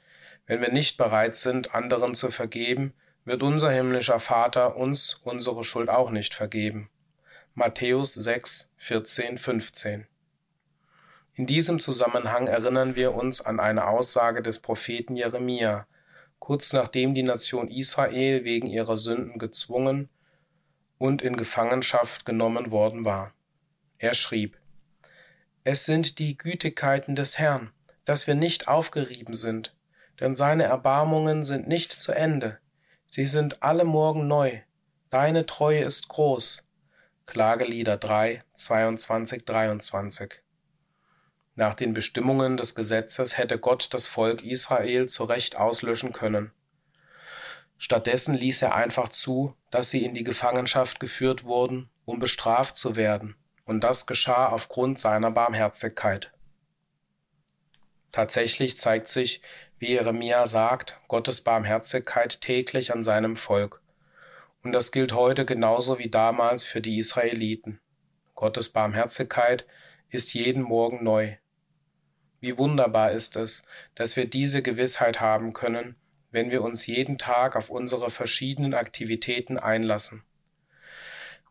wenn wir nicht bereit sind, anderen zu vergeben, wird unser himmlischer Vater uns unsere Schuld auch nicht vergeben. Matthäus 6, 14, 15. In diesem Zusammenhang erinnern wir uns an eine Aussage des Propheten Jeremia, kurz nachdem die Nation Israel wegen ihrer Sünden gezwungen und in Gefangenschaft genommen worden war. Er schrieb, Es sind die Gütigkeiten des Herrn, dass wir nicht aufgerieben sind, denn seine Erbarmungen sind nicht zu Ende, sie sind alle Morgen neu, deine Treue ist groß. Klagelieder 3, 22, 23. Nach den Bestimmungen des Gesetzes hätte Gott das Volk Israel zu Recht auslöschen können. Stattdessen ließ er einfach zu, dass sie in die Gefangenschaft geführt wurden, um bestraft zu werden, und das geschah aufgrund seiner Barmherzigkeit. Tatsächlich zeigt sich, wie Jeremia sagt, Gottes Barmherzigkeit täglich an seinem Volk. Und das gilt heute genauso wie damals für die Israeliten. Gottes Barmherzigkeit ist jeden Morgen neu. Wie wunderbar ist es, dass wir diese Gewissheit haben können, wenn wir uns jeden Tag auf unsere verschiedenen Aktivitäten einlassen.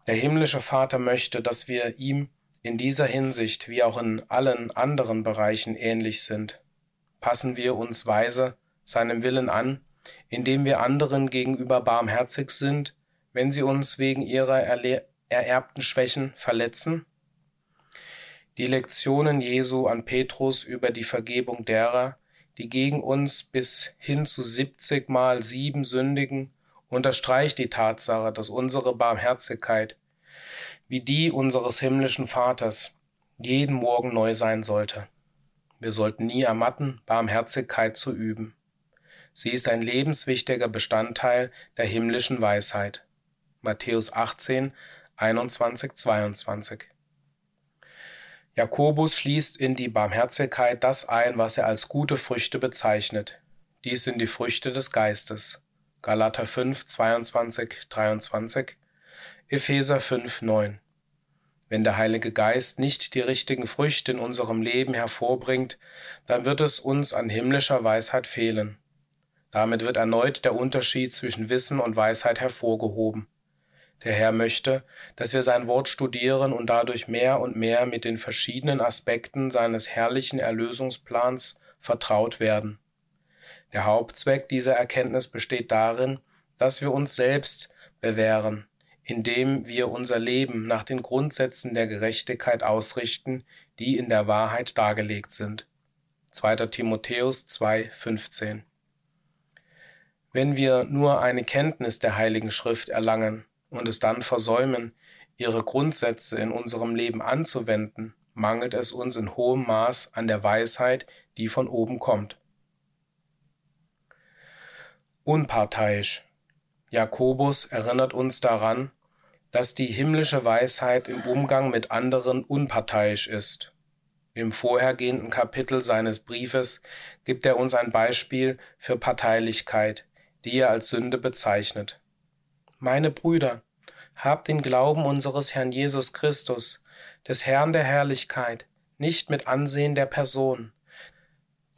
Der himmlische Vater möchte, dass wir ihm in dieser Hinsicht wie auch in allen anderen Bereichen ähnlich sind. Passen wir uns weise seinem Willen an, indem wir anderen gegenüber barmherzig sind, wenn sie uns wegen ihrer ererbten Schwächen verletzen? Die Lektionen Jesu an Petrus über die Vergebung derer, die gegen uns bis hin zu 70 mal sieben sündigen, unterstreicht die Tatsache, dass unsere Barmherzigkeit, wie die unseres himmlischen Vaters, jeden Morgen neu sein sollte. Wir sollten nie ermatten, Barmherzigkeit zu üben. Sie ist ein lebenswichtiger Bestandteil der himmlischen Weisheit. Matthäus 18, 21, 22. Jakobus schließt in die Barmherzigkeit das ein, was er als gute Früchte bezeichnet. Dies sind die Früchte des Geistes. Galater 5, 22, 23, Epheser 5, 9. Wenn der Heilige Geist nicht die richtigen Früchte in unserem Leben hervorbringt, dann wird es uns an himmlischer Weisheit fehlen. Damit wird erneut der Unterschied zwischen Wissen und Weisheit hervorgehoben. Der Herr möchte, dass wir sein Wort studieren und dadurch mehr und mehr mit den verschiedenen Aspekten seines herrlichen Erlösungsplans vertraut werden. Der Hauptzweck dieser Erkenntnis besteht darin, dass wir uns selbst bewähren, indem wir unser Leben nach den Grundsätzen der Gerechtigkeit ausrichten, die in der Wahrheit dargelegt sind. 2. Timotheus 2,15 Wenn wir nur eine Kenntnis der Heiligen Schrift erlangen, und es dann versäumen, ihre Grundsätze in unserem Leben anzuwenden, mangelt es uns in hohem Maß an der Weisheit, die von oben kommt. Unparteiisch. Jakobus erinnert uns daran, dass die himmlische Weisheit im Umgang mit anderen unparteiisch ist. Im vorhergehenden Kapitel seines Briefes gibt er uns ein Beispiel für Parteilichkeit, die er als Sünde bezeichnet. Meine Brüder, habt den Glauben unseres Herrn Jesus Christus, des Herrn der Herrlichkeit, nicht mit Ansehen der Person.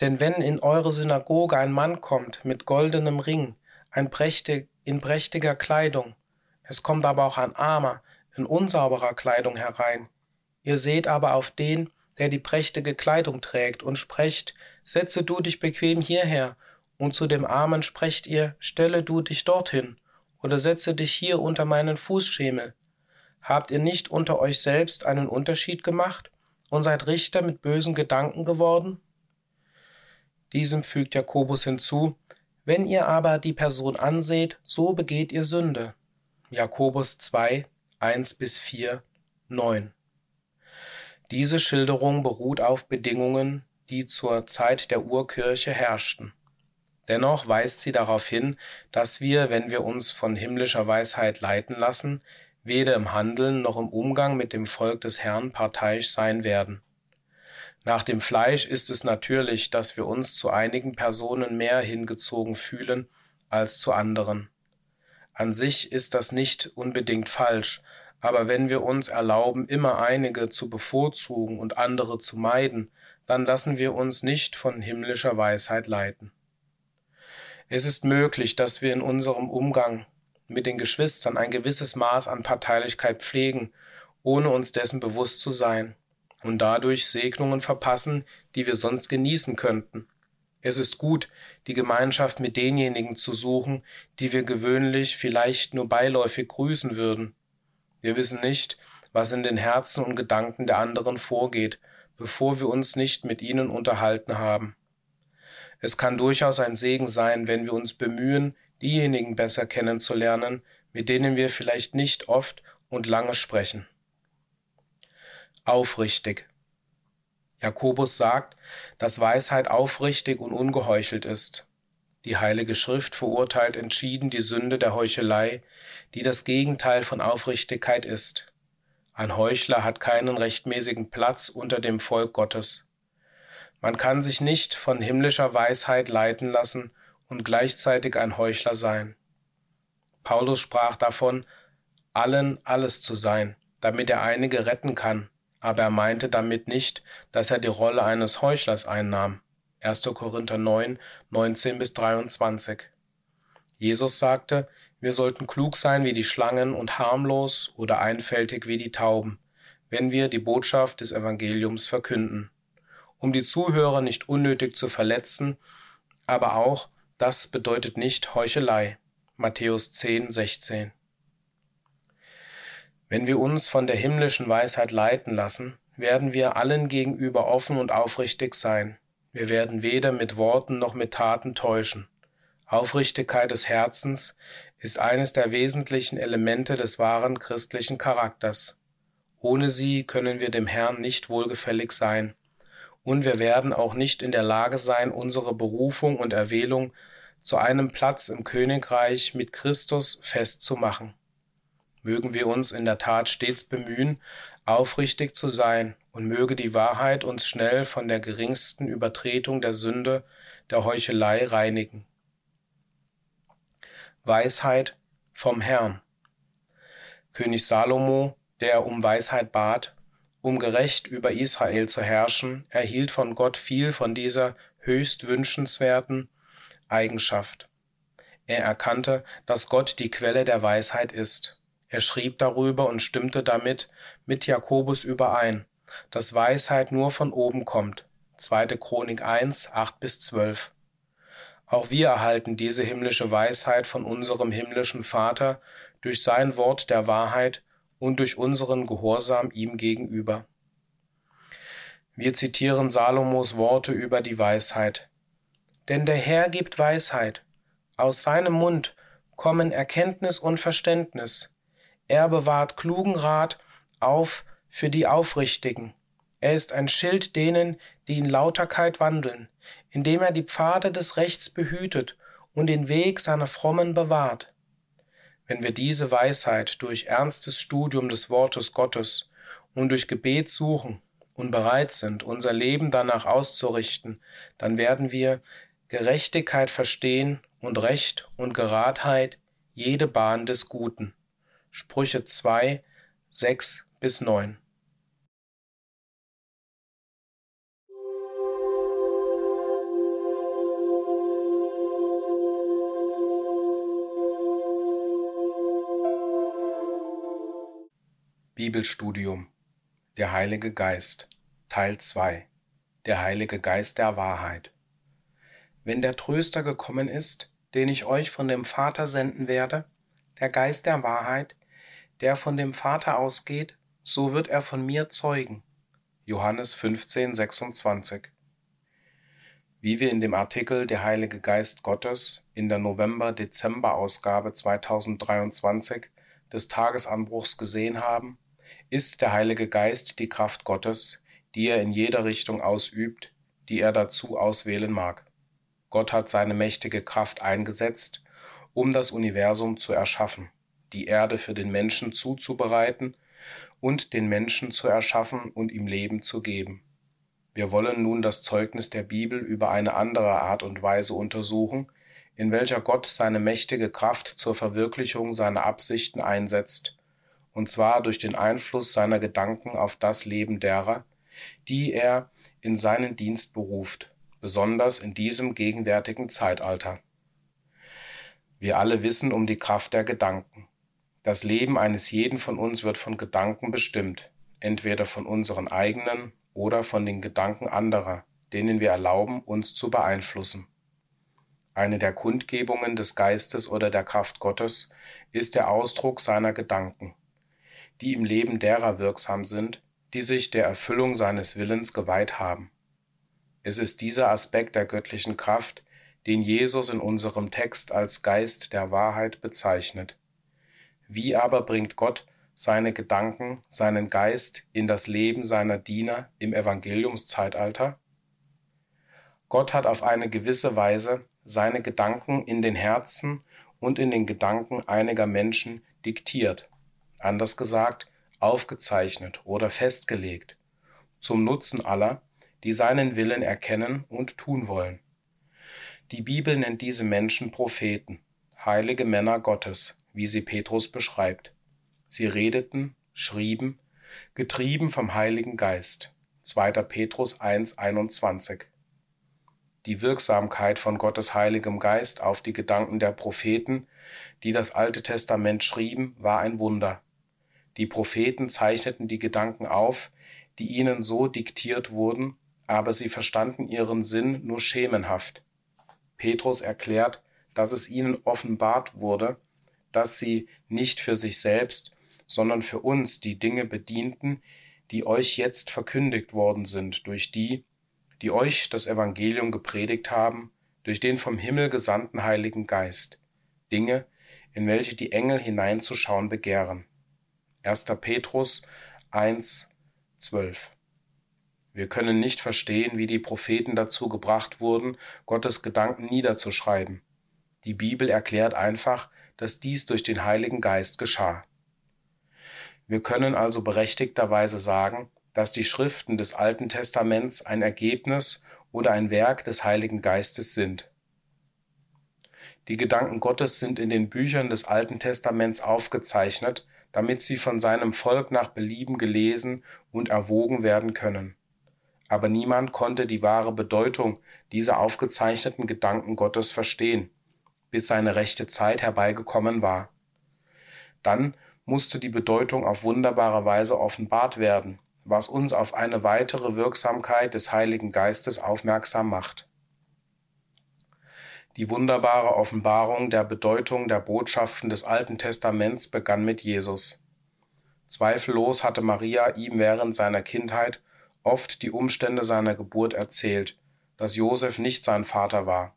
Denn wenn in eure Synagoge ein Mann kommt mit goldenem Ring, ein prächtig, in prächtiger Kleidung, es kommt aber auch ein Armer in unsauberer Kleidung herein, ihr seht aber auf den, der die prächtige Kleidung trägt, und sprecht, setze du dich bequem hierher, und zu dem Armen sprecht ihr, stelle du dich dorthin, oder setze dich hier unter meinen Fußschemel. Habt ihr nicht unter euch selbst einen Unterschied gemacht und seid Richter mit bösen Gedanken geworden? Diesem fügt Jakobus hinzu, wenn ihr aber die Person anseht, so begeht ihr Sünde. Jakobus 2, 1 bis 4, 9. Diese Schilderung beruht auf Bedingungen, die zur Zeit der Urkirche herrschten. Dennoch weist sie darauf hin, dass wir, wenn wir uns von himmlischer Weisheit leiten lassen, weder im Handeln noch im Umgang mit dem Volk des Herrn parteiisch sein werden. Nach dem Fleisch ist es natürlich, dass wir uns zu einigen Personen mehr hingezogen fühlen als zu anderen. An sich ist das nicht unbedingt falsch, aber wenn wir uns erlauben, immer einige zu bevorzugen und andere zu meiden, dann lassen wir uns nicht von himmlischer Weisheit leiten. Es ist möglich, dass wir in unserem Umgang mit den Geschwistern ein gewisses Maß an Parteilichkeit pflegen, ohne uns dessen bewusst zu sein, und dadurch Segnungen verpassen, die wir sonst genießen könnten. Es ist gut, die Gemeinschaft mit denjenigen zu suchen, die wir gewöhnlich vielleicht nur beiläufig grüßen würden, wir wissen nicht, was in den Herzen und Gedanken der anderen vorgeht, bevor wir uns nicht mit ihnen unterhalten haben. Es kann durchaus ein Segen sein, wenn wir uns bemühen, diejenigen besser kennenzulernen, mit denen wir vielleicht nicht oft und lange sprechen. Aufrichtig. Jakobus sagt, dass Weisheit aufrichtig und ungeheuchelt ist. Die Heilige Schrift verurteilt entschieden die Sünde der Heuchelei, die das Gegenteil von Aufrichtigkeit ist. Ein Heuchler hat keinen rechtmäßigen Platz unter dem Volk Gottes. Man kann sich nicht von himmlischer Weisheit leiten lassen und gleichzeitig ein Heuchler sein. Paulus sprach davon, allen alles zu sein, damit er einige retten kann, aber er meinte damit nicht, dass er die Rolle eines Heuchlers einnahm. 1. Korinther 9, 19 bis 23. Jesus sagte, wir sollten klug sein wie die Schlangen und harmlos oder einfältig wie die Tauben, wenn wir die Botschaft des Evangeliums verkünden, um die Zuhörer nicht unnötig zu verletzen, aber auch, das bedeutet nicht Heuchelei. Matthäus 10, 16. Wenn wir uns von der himmlischen Weisheit leiten lassen, werden wir allen gegenüber offen und aufrichtig sein. Wir werden weder mit Worten noch mit Taten täuschen. Aufrichtigkeit des Herzens ist eines der wesentlichen Elemente des wahren christlichen Charakters. Ohne sie können wir dem Herrn nicht wohlgefällig sein, und wir werden auch nicht in der Lage sein, unsere Berufung und Erwählung zu einem Platz im Königreich mit Christus festzumachen. Mögen wir uns in der Tat stets bemühen, aufrichtig zu sein, und möge die Wahrheit uns schnell von der geringsten Übertretung der Sünde, der Heuchelei reinigen. Weisheit vom Herrn. König Salomo, der um Weisheit bat, um gerecht über Israel zu herrschen, erhielt von Gott viel von dieser höchst wünschenswerten Eigenschaft. Er erkannte, dass Gott die Quelle der Weisheit ist er schrieb darüber und stimmte damit mit Jakobus überein, dass Weisheit nur von oben kommt. 2. Chronik 1, 8 bis 12. Auch wir erhalten diese himmlische Weisheit von unserem himmlischen Vater durch sein Wort der Wahrheit und durch unseren Gehorsam ihm gegenüber. Wir zitieren Salomos Worte über die Weisheit. Denn der Herr gibt Weisheit. Aus seinem Mund kommen Erkenntnis und Verständnis. Er bewahrt klugen Rat auf für die Aufrichtigen. Er ist ein Schild denen, die in Lauterkeit wandeln, indem er die Pfade des Rechts behütet und den Weg seiner Frommen bewahrt. Wenn wir diese Weisheit durch ernstes Studium des Wortes Gottes und durch Gebet suchen und bereit sind, unser Leben danach auszurichten, dann werden wir Gerechtigkeit verstehen und Recht und Geradheit jede Bahn des Guten. Sprüche 2, 6 bis 9. Bibelstudium. Der Heilige Geist. Teil 2 Der Heilige Geist der Wahrheit. Wenn der Tröster gekommen ist, den ich euch von dem Vater senden werde, der Geist der Wahrheit, der von dem Vater ausgeht, so wird er von mir zeugen. Johannes 15, 26 Wie wir in dem Artikel Der Heilige Geist Gottes in der November-Dezember-Ausgabe 2023 des Tagesanbruchs gesehen haben, ist der Heilige Geist die Kraft Gottes, die er in jeder Richtung ausübt, die er dazu auswählen mag. Gott hat seine mächtige Kraft eingesetzt, um das Universum zu erschaffen, die Erde für den Menschen zuzubereiten und den Menschen zu erschaffen und ihm Leben zu geben. Wir wollen nun das Zeugnis der Bibel über eine andere Art und Weise untersuchen, in welcher Gott seine mächtige Kraft zur Verwirklichung seiner Absichten einsetzt und zwar durch den Einfluss seiner Gedanken auf das Leben derer, die er in seinen Dienst beruft, besonders in diesem gegenwärtigen Zeitalter. Wir alle wissen um die Kraft der Gedanken. Das Leben eines jeden von uns wird von Gedanken bestimmt, entweder von unseren eigenen oder von den Gedanken anderer, denen wir erlauben, uns zu beeinflussen. Eine der Kundgebungen des Geistes oder der Kraft Gottes ist der Ausdruck seiner Gedanken die im Leben derer wirksam sind, die sich der Erfüllung seines Willens geweiht haben. Es ist dieser Aspekt der göttlichen Kraft, den Jesus in unserem Text als Geist der Wahrheit bezeichnet. Wie aber bringt Gott seine Gedanken, seinen Geist in das Leben seiner Diener im Evangeliumszeitalter? Gott hat auf eine gewisse Weise seine Gedanken in den Herzen und in den Gedanken einiger Menschen diktiert anders gesagt aufgezeichnet oder festgelegt, zum Nutzen aller, die seinen Willen erkennen und tun wollen. Die Bibel nennt diese Menschen Propheten, heilige Männer Gottes, wie sie Petrus beschreibt. Sie redeten, schrieben, getrieben vom Heiligen Geist. 2. Petrus 1, 21. Die Wirksamkeit von Gottes Heiligem Geist auf die Gedanken der Propheten, die das Alte Testament schrieben, war ein Wunder. Die Propheten zeichneten die Gedanken auf, die ihnen so diktiert wurden, aber sie verstanden ihren Sinn nur schemenhaft. Petrus erklärt, dass es ihnen offenbart wurde, dass sie nicht für sich selbst, sondern für uns die Dinge bedienten, die euch jetzt verkündigt worden sind durch die, die euch das Evangelium gepredigt haben, durch den vom Himmel gesandten Heiligen Geist, Dinge, in welche die Engel hineinzuschauen begehren. 1. Petrus 1, 12. Wir können nicht verstehen, wie die Propheten dazu gebracht wurden, Gottes Gedanken niederzuschreiben. Die Bibel erklärt einfach, dass dies durch den Heiligen Geist geschah. Wir können also berechtigterweise sagen, dass die Schriften des Alten Testaments ein Ergebnis oder ein Werk des Heiligen Geistes sind. Die Gedanken Gottes sind in den Büchern des Alten Testaments aufgezeichnet damit sie von seinem Volk nach Belieben gelesen und erwogen werden können. Aber niemand konnte die wahre Bedeutung dieser aufgezeichneten Gedanken Gottes verstehen, bis seine rechte Zeit herbeigekommen war. Dann musste die Bedeutung auf wunderbare Weise offenbart werden, was uns auf eine weitere Wirksamkeit des Heiligen Geistes aufmerksam macht. Die wunderbare Offenbarung der Bedeutung der Botschaften des Alten Testaments begann mit Jesus. Zweifellos hatte Maria ihm während seiner Kindheit oft die Umstände seiner Geburt erzählt, dass Josef nicht sein Vater war,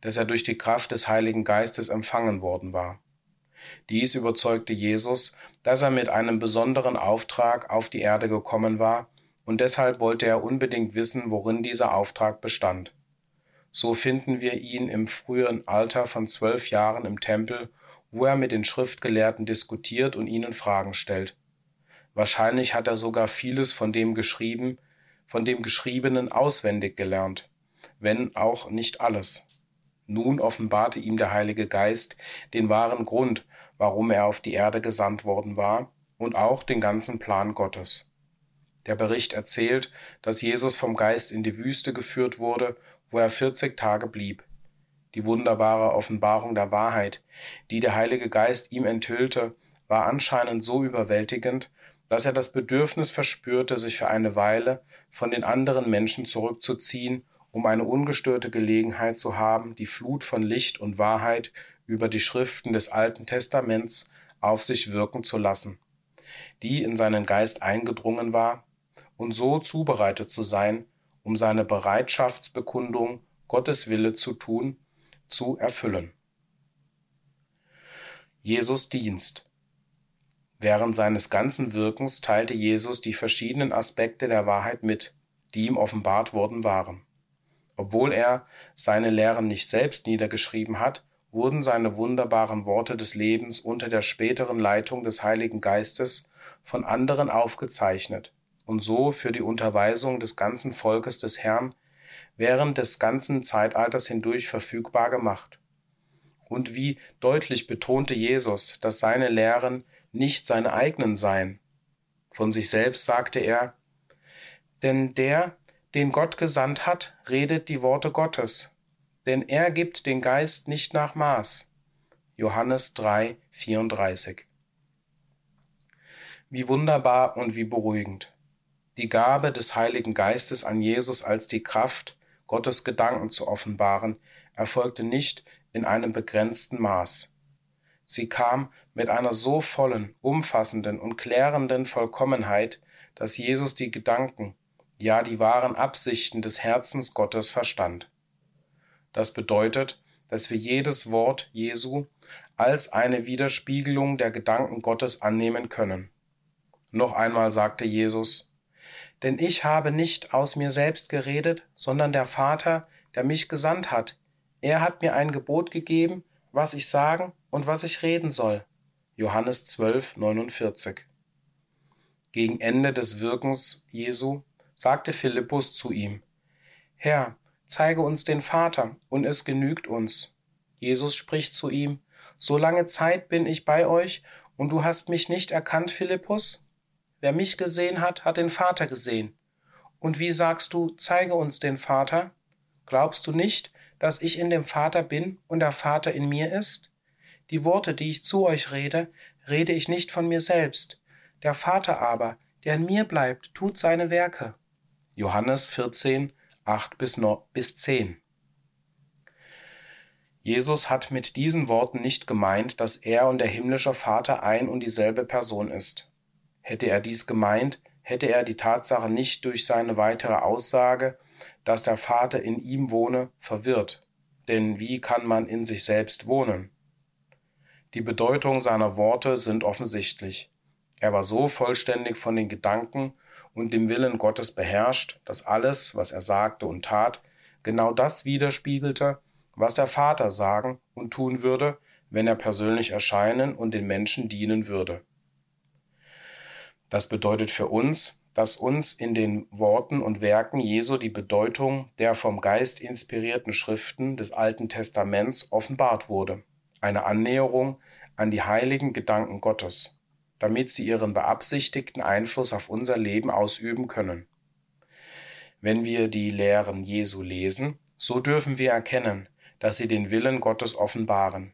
dass er durch die Kraft des Heiligen Geistes empfangen worden war. Dies überzeugte Jesus, dass er mit einem besonderen Auftrag auf die Erde gekommen war, und deshalb wollte er unbedingt wissen, worin dieser Auftrag bestand. So finden wir ihn im frühen Alter von zwölf Jahren im Tempel, wo er mit den Schriftgelehrten diskutiert und ihnen Fragen stellt. Wahrscheinlich hat er sogar vieles von dem geschrieben, von dem Geschriebenen auswendig gelernt, wenn auch nicht alles. Nun offenbarte ihm der Heilige Geist den wahren Grund, warum er auf die Erde gesandt worden war, und auch den ganzen Plan Gottes. Der Bericht erzählt, dass Jesus vom Geist in die Wüste geführt wurde, wo er 40 Tage blieb. Die wunderbare Offenbarung der Wahrheit, die der Heilige Geist ihm enthüllte, war anscheinend so überwältigend, dass er das Bedürfnis verspürte, sich für eine Weile von den anderen Menschen zurückzuziehen, um eine ungestörte Gelegenheit zu haben, die Flut von Licht und Wahrheit über die Schriften des Alten Testaments auf sich wirken zu lassen, die in seinen Geist eingedrungen war, und so zubereitet zu sein, um seine Bereitschaftsbekundung, Gottes Wille zu tun, zu erfüllen. Jesus Dienst Während seines ganzen Wirkens teilte Jesus die verschiedenen Aspekte der Wahrheit mit, die ihm offenbart worden waren. Obwohl er seine Lehren nicht selbst niedergeschrieben hat, wurden seine wunderbaren Worte des Lebens unter der späteren Leitung des Heiligen Geistes von anderen aufgezeichnet und so für die Unterweisung des ganzen Volkes des Herrn während des ganzen Zeitalters hindurch verfügbar gemacht. Und wie deutlich betonte Jesus, dass seine Lehren nicht seine eigenen seien. Von sich selbst sagte er, denn der, den Gott gesandt hat, redet die Worte Gottes, denn er gibt den Geist nicht nach Maß. Johannes 3, 34. Wie wunderbar und wie beruhigend. Die Gabe des Heiligen Geistes an Jesus als die Kraft, Gottes Gedanken zu offenbaren, erfolgte nicht in einem begrenzten Maß. Sie kam mit einer so vollen, umfassenden und klärenden Vollkommenheit, dass Jesus die Gedanken, ja die wahren Absichten des Herzens Gottes verstand. Das bedeutet, dass wir jedes Wort Jesu als eine Widerspiegelung der Gedanken Gottes annehmen können. Noch einmal sagte Jesus, Denn ich habe nicht aus mir selbst geredet, sondern der Vater, der mich gesandt hat. Er hat mir ein Gebot gegeben, was ich sagen und was ich reden soll. Johannes 12, 49. Gegen Ende des Wirkens Jesu sagte Philippus zu ihm, Herr, zeige uns den Vater, und es genügt uns. Jesus spricht zu ihm, So lange Zeit bin ich bei euch, und du hast mich nicht erkannt, Philippus? Wer mich gesehen hat, hat den Vater gesehen. Und wie sagst du, zeige uns den Vater? Glaubst du nicht, dass ich in dem Vater bin und der Vater in mir ist? Die Worte, die ich zu euch rede, rede ich nicht von mir selbst. Der Vater aber, der in mir bleibt, tut seine Werke. Johannes 14, 8 bis 10. Jesus hat mit diesen Worten nicht gemeint, dass er und der himmlische Vater ein und dieselbe Person ist. Hätte er dies gemeint, hätte er die Tatsache nicht durch seine weitere Aussage, dass der Vater in ihm wohne, verwirrt. Denn wie kann man in sich selbst wohnen? Die Bedeutung seiner Worte sind offensichtlich. Er war so vollständig von den Gedanken und dem Willen Gottes beherrscht, dass alles, was er sagte und tat, genau das widerspiegelte, was der Vater sagen und tun würde, wenn er persönlich erscheinen und den Menschen dienen würde. Das bedeutet für uns, dass uns in den Worten und Werken Jesu die Bedeutung der vom Geist inspirierten Schriften des Alten Testaments offenbart wurde eine Annäherung an die heiligen Gedanken Gottes, damit sie ihren beabsichtigten Einfluss auf unser Leben ausüben können. Wenn wir die Lehren Jesu lesen, so dürfen wir erkennen, dass sie den Willen Gottes offenbaren.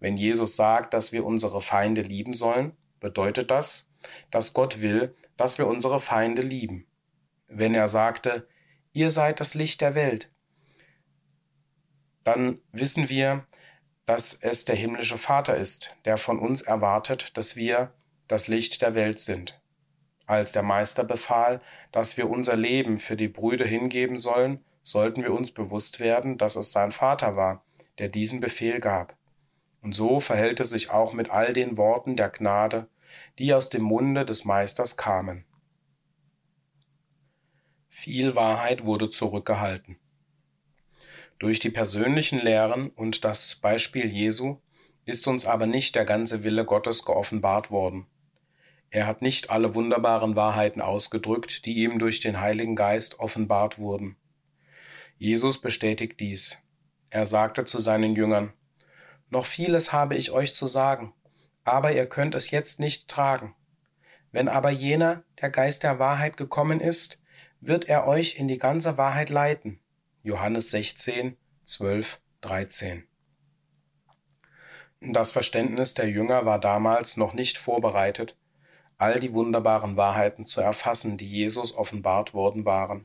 Wenn Jesus sagt, dass wir unsere Feinde lieben sollen, bedeutet das, dass Gott will, dass wir unsere Feinde lieben. Wenn er sagte, ihr seid das Licht der Welt, dann wissen wir, dass es der himmlische Vater ist, der von uns erwartet, dass wir das Licht der Welt sind. Als der Meister befahl, dass wir unser Leben für die Brüder hingeben sollen, sollten wir uns bewusst werden, dass es sein Vater war, der diesen Befehl gab. Und so verhält es sich auch mit all den Worten der Gnade, die aus dem Munde des Meisters kamen. Viel Wahrheit wurde zurückgehalten. Durch die persönlichen Lehren und das Beispiel Jesu ist uns aber nicht der ganze Wille Gottes geoffenbart worden. Er hat nicht alle wunderbaren Wahrheiten ausgedrückt, die ihm durch den Heiligen Geist offenbart wurden. Jesus bestätigt dies. Er sagte zu seinen Jüngern, Noch vieles habe ich euch zu sagen, aber ihr könnt es jetzt nicht tragen. Wenn aber jener, der Geist der Wahrheit gekommen ist, wird er euch in die ganze Wahrheit leiten. Johannes 16, 12, 13. Das Verständnis der Jünger war damals noch nicht vorbereitet, all die wunderbaren Wahrheiten zu erfassen, die Jesus offenbart worden waren.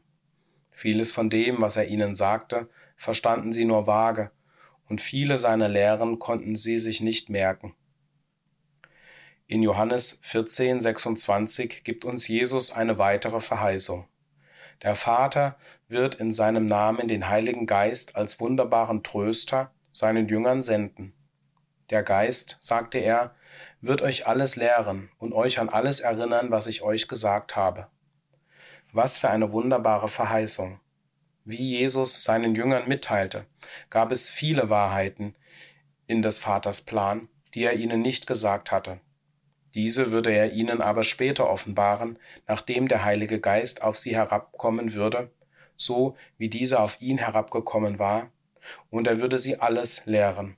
Vieles von dem, was er ihnen sagte, verstanden sie nur vage, und viele seiner Lehren konnten sie sich nicht merken. In Johannes 14, 26 gibt uns Jesus eine weitere Verheißung. Der Vater wird in seinem Namen den Heiligen Geist als wunderbaren Tröster seinen Jüngern senden. Der Geist, sagte er, wird euch alles lehren und euch an alles erinnern, was ich euch gesagt habe. Was für eine wunderbare Verheißung. Wie Jesus seinen Jüngern mitteilte, gab es viele Wahrheiten in des Vaters Plan, die er ihnen nicht gesagt hatte. Diese würde er ihnen aber später offenbaren, nachdem der Heilige Geist auf sie herabkommen würde, so wie dieser auf ihn herabgekommen war, und er würde sie alles lehren.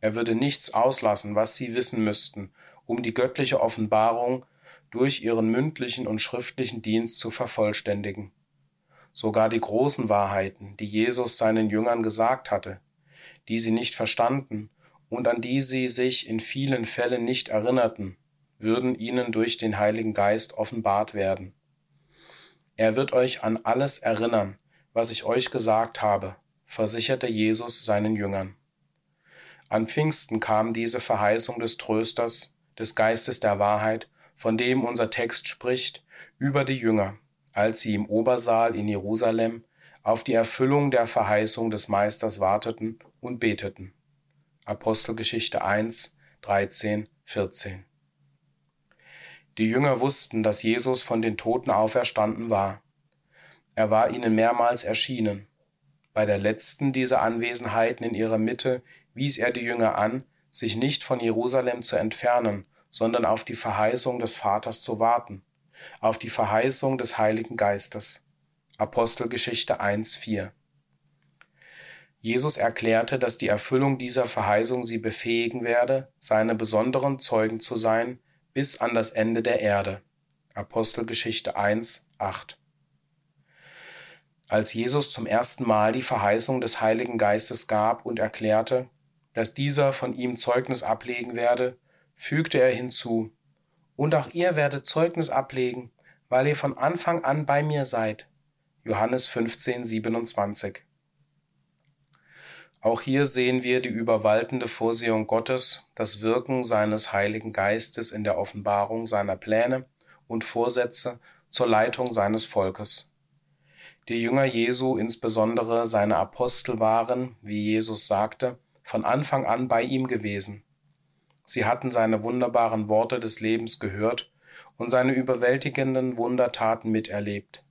Er würde nichts auslassen, was sie wissen müssten, um die göttliche Offenbarung durch ihren mündlichen und schriftlichen Dienst zu vervollständigen. Sogar die großen Wahrheiten, die Jesus seinen Jüngern gesagt hatte, die sie nicht verstanden und an die sie sich in vielen Fällen nicht erinnerten, würden ihnen durch den Heiligen Geist offenbart werden. Er wird euch an alles erinnern, was ich euch gesagt habe, versicherte Jesus seinen Jüngern. An Pfingsten kam diese Verheißung des Trösters, des Geistes der Wahrheit, von dem unser Text spricht, über die Jünger, als sie im Obersaal in Jerusalem auf die Erfüllung der Verheißung des Meisters warteten und beteten. Apostelgeschichte 1, 13, 14. Die Jünger wussten, dass Jesus von den Toten auferstanden war. Er war ihnen mehrmals erschienen. Bei der letzten dieser Anwesenheiten in ihrer Mitte wies er die Jünger an, sich nicht von Jerusalem zu entfernen, sondern auf die Verheißung des Vaters zu warten, auf die Verheißung des Heiligen Geistes. Apostelgeschichte 1.4 Jesus erklärte, dass die Erfüllung dieser Verheißung sie befähigen werde, seine besonderen Zeugen zu sein, bis an das Ende der Erde. Apostelgeschichte 1, 8. Als Jesus zum ersten Mal die Verheißung des Heiligen Geistes gab und erklärte, dass dieser von ihm Zeugnis ablegen werde, fügte er hinzu, und auch ihr werdet Zeugnis ablegen, weil ihr von Anfang an bei mir seid. Johannes 15, 27. Auch hier sehen wir die überwaltende Vorsehung Gottes, das Wirken seines Heiligen Geistes in der Offenbarung seiner Pläne und Vorsätze zur Leitung seines Volkes. Die Jünger Jesu, insbesondere seine Apostel, waren, wie Jesus sagte, von Anfang an bei ihm gewesen. Sie hatten seine wunderbaren Worte des Lebens gehört und seine überwältigenden Wundertaten miterlebt.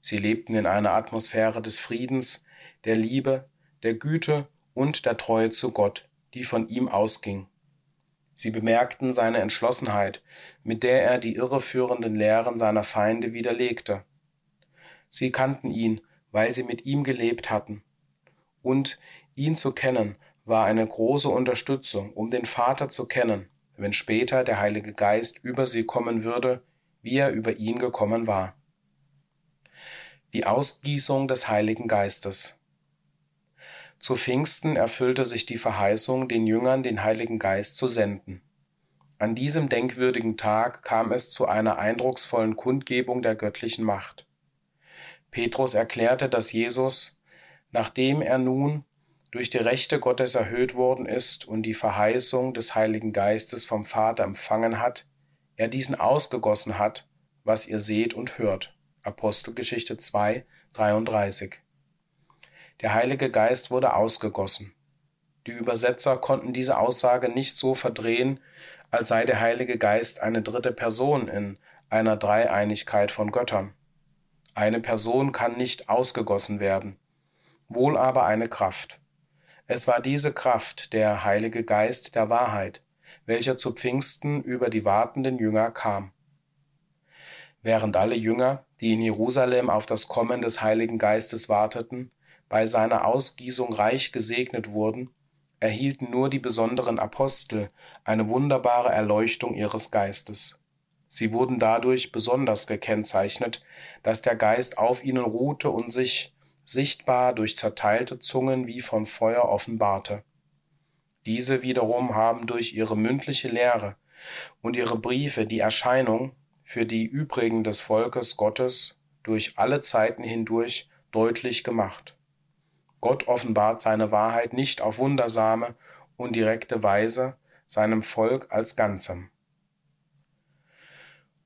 Sie lebten in einer Atmosphäre des Friedens, der Liebe, der Güte und der Treue zu Gott, die von ihm ausging. Sie bemerkten seine Entschlossenheit, mit der er die irreführenden Lehren seiner Feinde widerlegte. Sie kannten ihn, weil sie mit ihm gelebt hatten. Und ihn zu kennen war eine große Unterstützung, um den Vater zu kennen, wenn später der Heilige Geist über sie kommen würde, wie er über ihn gekommen war. Die Ausgießung des Heiligen Geistes. Zu Pfingsten erfüllte sich die Verheißung, den Jüngern den Heiligen Geist zu senden. An diesem denkwürdigen Tag kam es zu einer eindrucksvollen Kundgebung der göttlichen Macht. Petrus erklärte, dass Jesus, nachdem er nun durch die Rechte Gottes erhöht worden ist und die Verheißung des Heiligen Geistes vom Vater empfangen hat, er diesen ausgegossen hat, was ihr seht und hört. Apostelgeschichte 2, 33. Der Heilige Geist wurde ausgegossen. Die Übersetzer konnten diese Aussage nicht so verdrehen, als sei der Heilige Geist eine dritte Person in einer Dreieinigkeit von Göttern. Eine Person kann nicht ausgegossen werden, wohl aber eine Kraft. Es war diese Kraft, der Heilige Geist der Wahrheit, welcher zu Pfingsten über die wartenden Jünger kam. Während alle Jünger, die in Jerusalem auf das Kommen des Heiligen Geistes warteten, bei seiner Ausgießung reich gesegnet wurden, erhielten nur die besonderen Apostel eine wunderbare Erleuchtung ihres Geistes. Sie wurden dadurch besonders gekennzeichnet, dass der Geist auf ihnen ruhte und sich sichtbar durch zerteilte Zungen wie von Feuer offenbarte. Diese wiederum haben durch ihre mündliche Lehre und ihre Briefe die Erscheinung für die übrigen des Volkes Gottes durch alle Zeiten hindurch deutlich gemacht. Gott offenbart seine Wahrheit nicht auf wundersame und direkte Weise seinem Volk als Ganzem.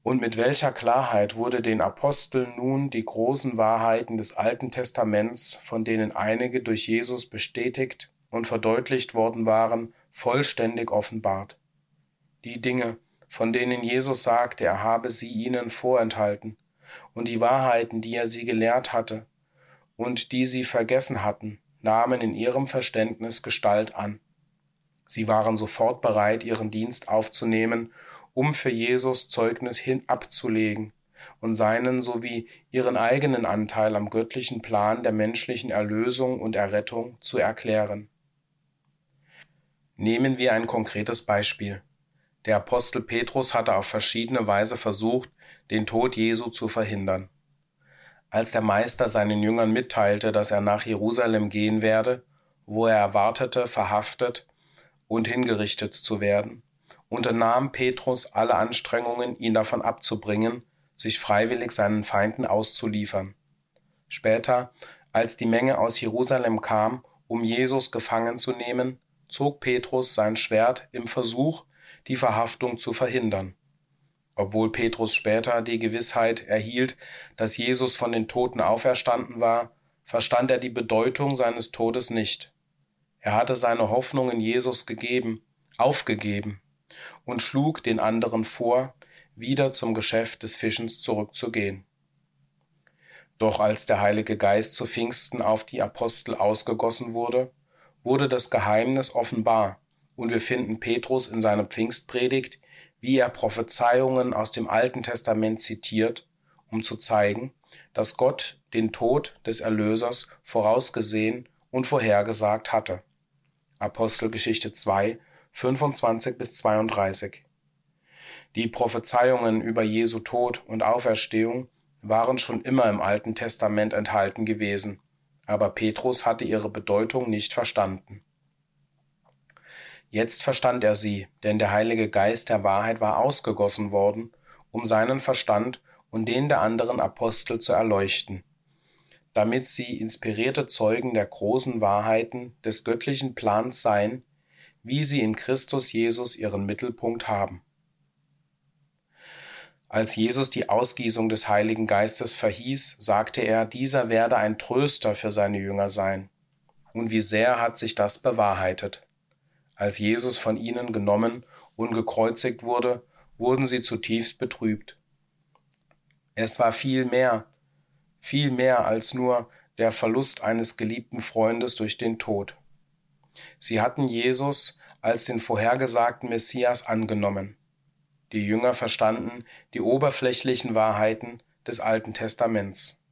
Und mit welcher Klarheit wurde den Aposteln nun die großen Wahrheiten des Alten Testaments, von denen einige durch Jesus bestätigt und verdeutlicht worden waren, vollständig offenbart. Die Dinge, von denen Jesus sagte, er habe sie ihnen vorenthalten, und die Wahrheiten, die er sie gelehrt hatte, und die sie vergessen hatten, nahmen in ihrem Verständnis Gestalt an. Sie waren sofort bereit, ihren Dienst aufzunehmen, um für Jesus Zeugnis hin abzulegen und seinen sowie ihren eigenen Anteil am göttlichen Plan der menschlichen Erlösung und Errettung zu erklären. Nehmen wir ein konkretes Beispiel. Der Apostel Petrus hatte auf verschiedene Weise versucht, den Tod Jesu zu verhindern. Als der Meister seinen Jüngern mitteilte, dass er nach Jerusalem gehen werde, wo er erwartete, verhaftet und hingerichtet zu werden, unternahm Petrus alle Anstrengungen, ihn davon abzubringen, sich freiwillig seinen Feinden auszuliefern. Später, als die Menge aus Jerusalem kam, um Jesus gefangen zu nehmen, zog Petrus sein Schwert im Versuch, die Verhaftung zu verhindern. Obwohl Petrus später die Gewissheit erhielt, dass Jesus von den Toten auferstanden war, verstand er die Bedeutung seines Todes nicht. Er hatte seine Hoffnung in Jesus gegeben, aufgegeben und schlug den anderen vor, wieder zum Geschäft des Fischens zurückzugehen. Doch als der Heilige Geist zu Pfingsten auf die Apostel ausgegossen wurde, wurde das Geheimnis offenbar, und wir finden Petrus in seiner Pfingstpredigt, wie er Prophezeiungen aus dem Alten Testament zitiert, um zu zeigen, dass Gott den Tod des Erlösers vorausgesehen und vorhergesagt hatte. Apostelgeschichte 2, 25 bis 32. Die Prophezeiungen über Jesu Tod und Auferstehung waren schon immer im Alten Testament enthalten gewesen aber Petrus hatte ihre Bedeutung nicht verstanden. Jetzt verstand er sie, denn der Heilige Geist der Wahrheit war ausgegossen worden, um seinen Verstand und den der anderen Apostel zu erleuchten, damit sie inspirierte Zeugen der großen Wahrheiten des göttlichen Plans seien, wie sie in Christus Jesus ihren Mittelpunkt haben. Als Jesus die Ausgießung des Heiligen Geistes verhieß, sagte er, dieser werde ein Tröster für seine Jünger sein. Und wie sehr hat sich das bewahrheitet. Als Jesus von ihnen genommen und gekreuzigt wurde, wurden sie zutiefst betrübt. Es war viel mehr, viel mehr als nur der Verlust eines geliebten Freundes durch den Tod. Sie hatten Jesus als den vorhergesagten Messias angenommen. Die Jünger verstanden die oberflächlichen Wahrheiten des Alten Testaments.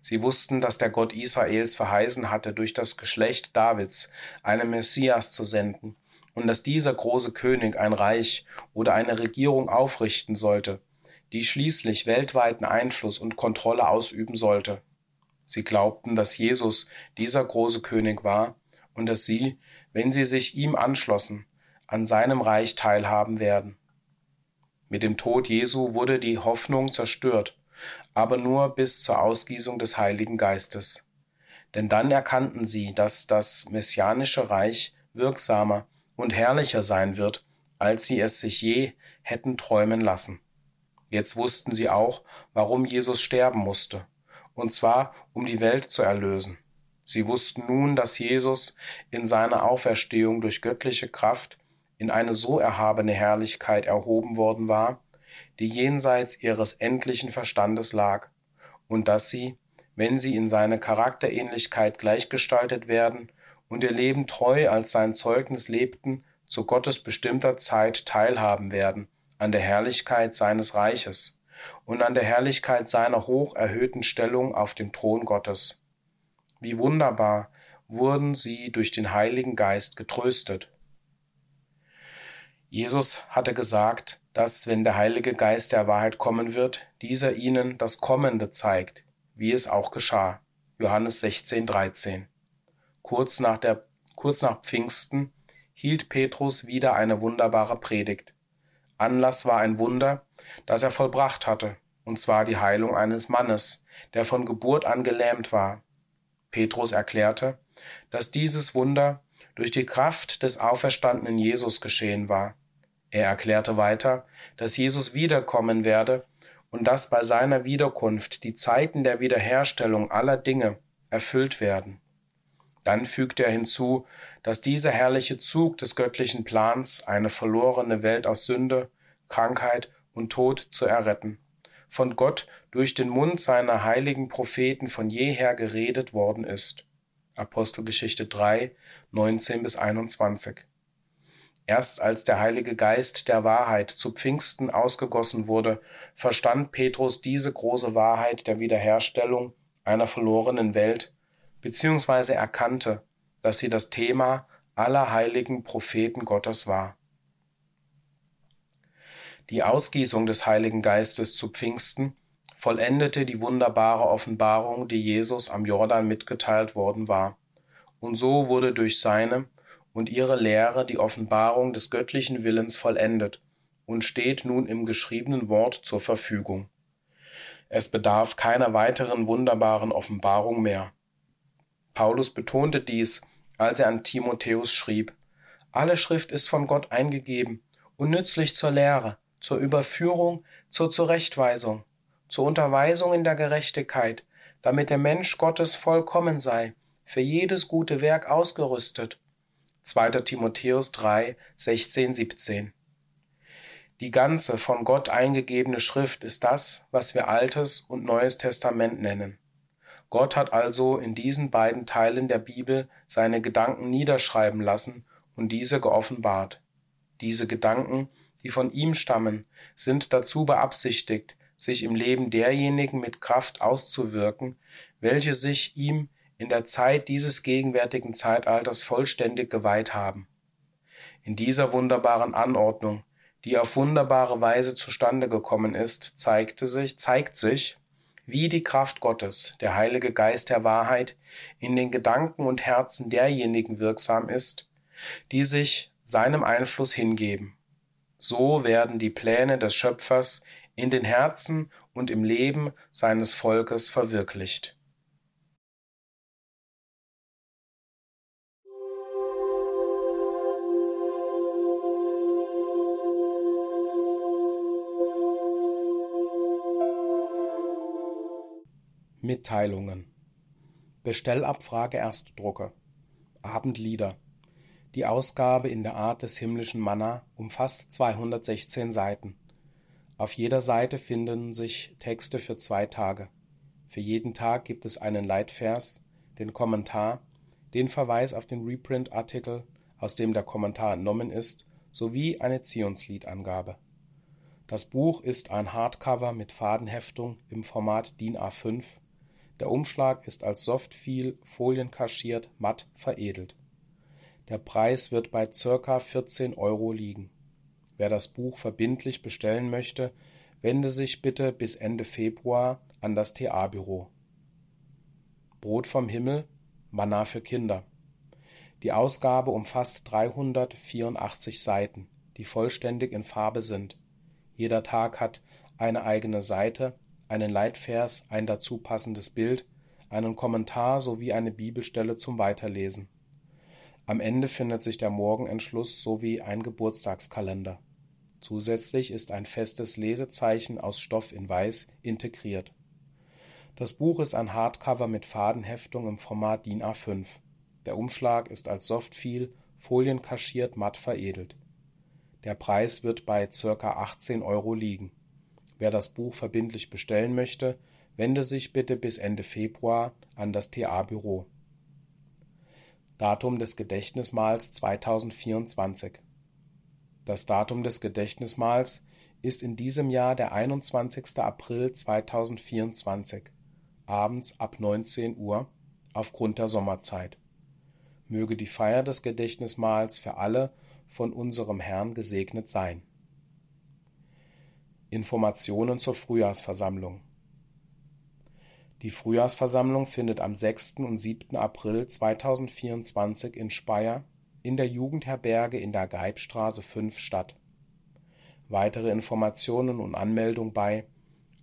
Sie wussten, dass der Gott Israels verheißen hatte, durch das Geschlecht Davids einen Messias zu senden und dass dieser große König ein Reich oder eine Regierung aufrichten sollte, die schließlich weltweiten Einfluss und Kontrolle ausüben sollte. Sie glaubten, dass Jesus dieser große König war und dass sie, wenn sie sich ihm anschlossen, an seinem Reich teilhaben werden. Mit dem Tod Jesu wurde die Hoffnung zerstört, aber nur bis zur Ausgießung des Heiligen Geistes. Denn dann erkannten sie, dass das messianische Reich wirksamer und herrlicher sein wird, als sie es sich je hätten träumen lassen. Jetzt wussten sie auch, warum Jesus sterben musste, und zwar um die Welt zu erlösen. Sie wussten nun, dass Jesus in seiner Auferstehung durch göttliche Kraft in eine so erhabene Herrlichkeit erhoben worden war, die jenseits ihres endlichen Verstandes lag, und dass sie, wenn sie in seine Charakterähnlichkeit gleichgestaltet werden und ihr Leben treu als sein Zeugnis lebten, zu Gottes bestimmter Zeit teilhaben werden an der Herrlichkeit seines Reiches und an der Herrlichkeit seiner hoch erhöhten Stellung auf dem Thron Gottes. Wie wunderbar wurden sie durch den Heiligen Geist getröstet. Jesus hatte gesagt, dass, wenn der Heilige Geist der Wahrheit kommen wird, dieser ihnen das Kommende zeigt, wie es auch geschah. Johannes 16, 13. Kurz nach, der, kurz nach Pfingsten hielt Petrus wieder eine wunderbare Predigt. Anlass war ein Wunder, das er vollbracht hatte, und zwar die Heilung eines Mannes, der von Geburt an gelähmt war. Petrus erklärte, dass dieses Wunder durch die Kraft des auferstandenen Jesus geschehen war. Er erklärte weiter, dass Jesus wiederkommen werde und dass bei seiner Wiederkunft die Zeiten der Wiederherstellung aller Dinge erfüllt werden. Dann fügte er hinzu, dass dieser herrliche Zug des göttlichen Plans, eine verlorene Welt aus Sünde, Krankheit und Tod zu erretten, von Gott durch den Mund seiner heiligen Propheten von jeher geredet worden ist. Apostelgeschichte 3, 19 bis 21. Erst als der Heilige Geist der Wahrheit zu Pfingsten ausgegossen wurde, verstand Petrus diese große Wahrheit der Wiederherstellung einer verlorenen Welt, beziehungsweise erkannte, dass sie das Thema aller heiligen Propheten Gottes war. Die Ausgießung des Heiligen Geistes zu Pfingsten vollendete die wunderbare Offenbarung, die Jesus am Jordan mitgeteilt worden war. Und so wurde durch seine und ihre Lehre die Offenbarung des göttlichen Willens vollendet und steht nun im geschriebenen Wort zur Verfügung. Es bedarf keiner weiteren wunderbaren Offenbarung mehr. Paulus betonte dies, als er an Timotheus schrieb, Alle Schrift ist von Gott eingegeben und nützlich zur Lehre, zur Überführung, zur Zurechtweisung, zur Unterweisung in der Gerechtigkeit, damit der Mensch Gottes vollkommen sei, für jedes gute Werk ausgerüstet 2. Timotheus 3, 16, 17. Die ganze von Gott eingegebene Schrift ist das, was wir Altes und Neues Testament nennen. Gott hat also in diesen beiden Teilen der Bibel seine Gedanken niederschreiben lassen und diese geoffenbart. Diese Gedanken, die von ihm stammen, sind dazu beabsichtigt, sich im Leben derjenigen mit Kraft auszuwirken, welche sich ihm in der Zeit dieses gegenwärtigen Zeitalters vollständig geweiht haben. In dieser wunderbaren Anordnung, die auf wunderbare Weise zustande gekommen ist, zeigte sich, zeigt sich, wie die Kraft Gottes, der Heilige Geist der Wahrheit, in den Gedanken und Herzen derjenigen wirksam ist, die sich seinem Einfluss hingeben. So werden die Pläne des Schöpfers in den Herzen und im Leben seines Volkes verwirklicht. Mitteilungen. Bestellabfrage Erstdrucke Abendlieder Die Ausgabe in der Art des himmlischen Manna umfasst 216 Seiten. Auf jeder Seite finden sich Texte für zwei Tage. Für jeden Tag gibt es einen Leitvers, den Kommentar, den Verweis auf den Reprint-Artikel, aus dem der Kommentar entnommen ist, sowie eine Zionsliedangabe. Das Buch ist ein Hardcover mit Fadenheftung im Format DIN A5 der Umschlag ist als Softfeel folienkaschiert matt veredelt. Der Preis wird bei ca. 14 Euro liegen. Wer das Buch verbindlich bestellen möchte, wende sich bitte bis Ende Februar an das TA-Büro. Brot vom Himmel, Manna für Kinder. Die Ausgabe umfasst 384 Seiten, die vollständig in Farbe sind. Jeder Tag hat eine eigene Seite einen Leitvers, ein dazu passendes Bild, einen Kommentar sowie eine Bibelstelle zum Weiterlesen. Am Ende findet sich der Morgenentschluss sowie ein Geburtstagskalender. Zusätzlich ist ein festes Lesezeichen aus Stoff in Weiß integriert. Das Buch ist ein Hardcover mit Fadenheftung im Format DIN A5. Der Umschlag ist als Softfeel folienkaschiert matt veredelt. Der Preis wird bei ca. 18 Euro liegen. Wer das Buch verbindlich bestellen möchte, wende sich bitte bis Ende Februar an das TA-Büro. Datum des Gedächtnismahls 2024 Das Datum des Gedächtnismahls ist in diesem Jahr der 21. April 2024, abends ab 19 Uhr, aufgrund der Sommerzeit. Möge die Feier des Gedächtnismahls für alle von unserem Herrn gesegnet sein. Informationen zur Frühjahrsversammlung Die Frühjahrsversammlung findet am 6. und 7. April 2024 in Speyer in der Jugendherberge in der Geibstraße 5 statt. Weitere Informationen und Anmeldung bei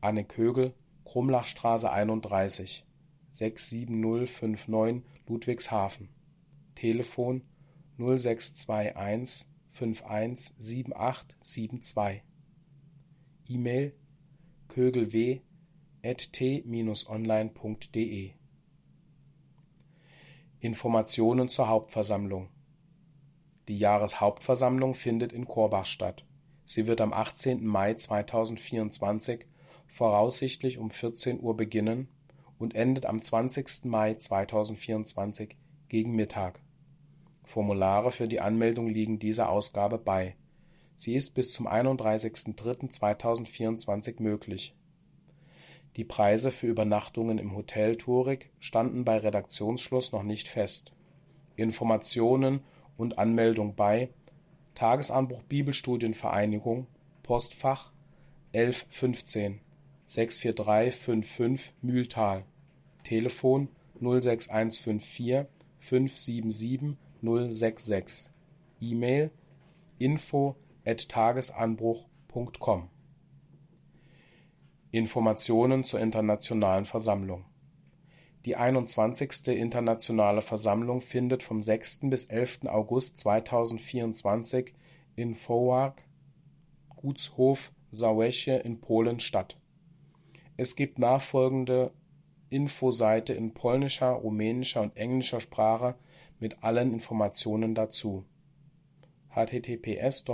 Anne Kögel, Krummlachstraße 31 67059 Ludwigshafen Telefon 0621 517872 E-Mail kögelw@t-online.de Informationen zur Hauptversammlung Die Jahreshauptversammlung findet in Korbach statt. Sie wird am 18. Mai 2024 voraussichtlich um 14 Uhr beginnen und endet am 20. Mai 2024 gegen Mittag Formulare für die Anmeldung liegen dieser Ausgabe bei. Sie ist bis zum 31.03.2024 möglich. Die Preise für Übernachtungen im Hotel Tourig standen bei Redaktionsschluss noch nicht fest. Informationen und Anmeldung bei Tagesanbruch Bibelstudienvereinigung Postfach 1115 64355 Mühltal. Telefon 06154 577 066 E-Mail info@tagesanbruch.com Informationen zur Internationalen Versammlung Die 21. Internationale Versammlung findet vom 6. bis 11. August 2024 in Fołwark Gutshof Załęcie in Polen statt. Es gibt nachfolgende Infoseite in polnischer, rumänischer und englischer Sprache mit allen Informationen dazu. https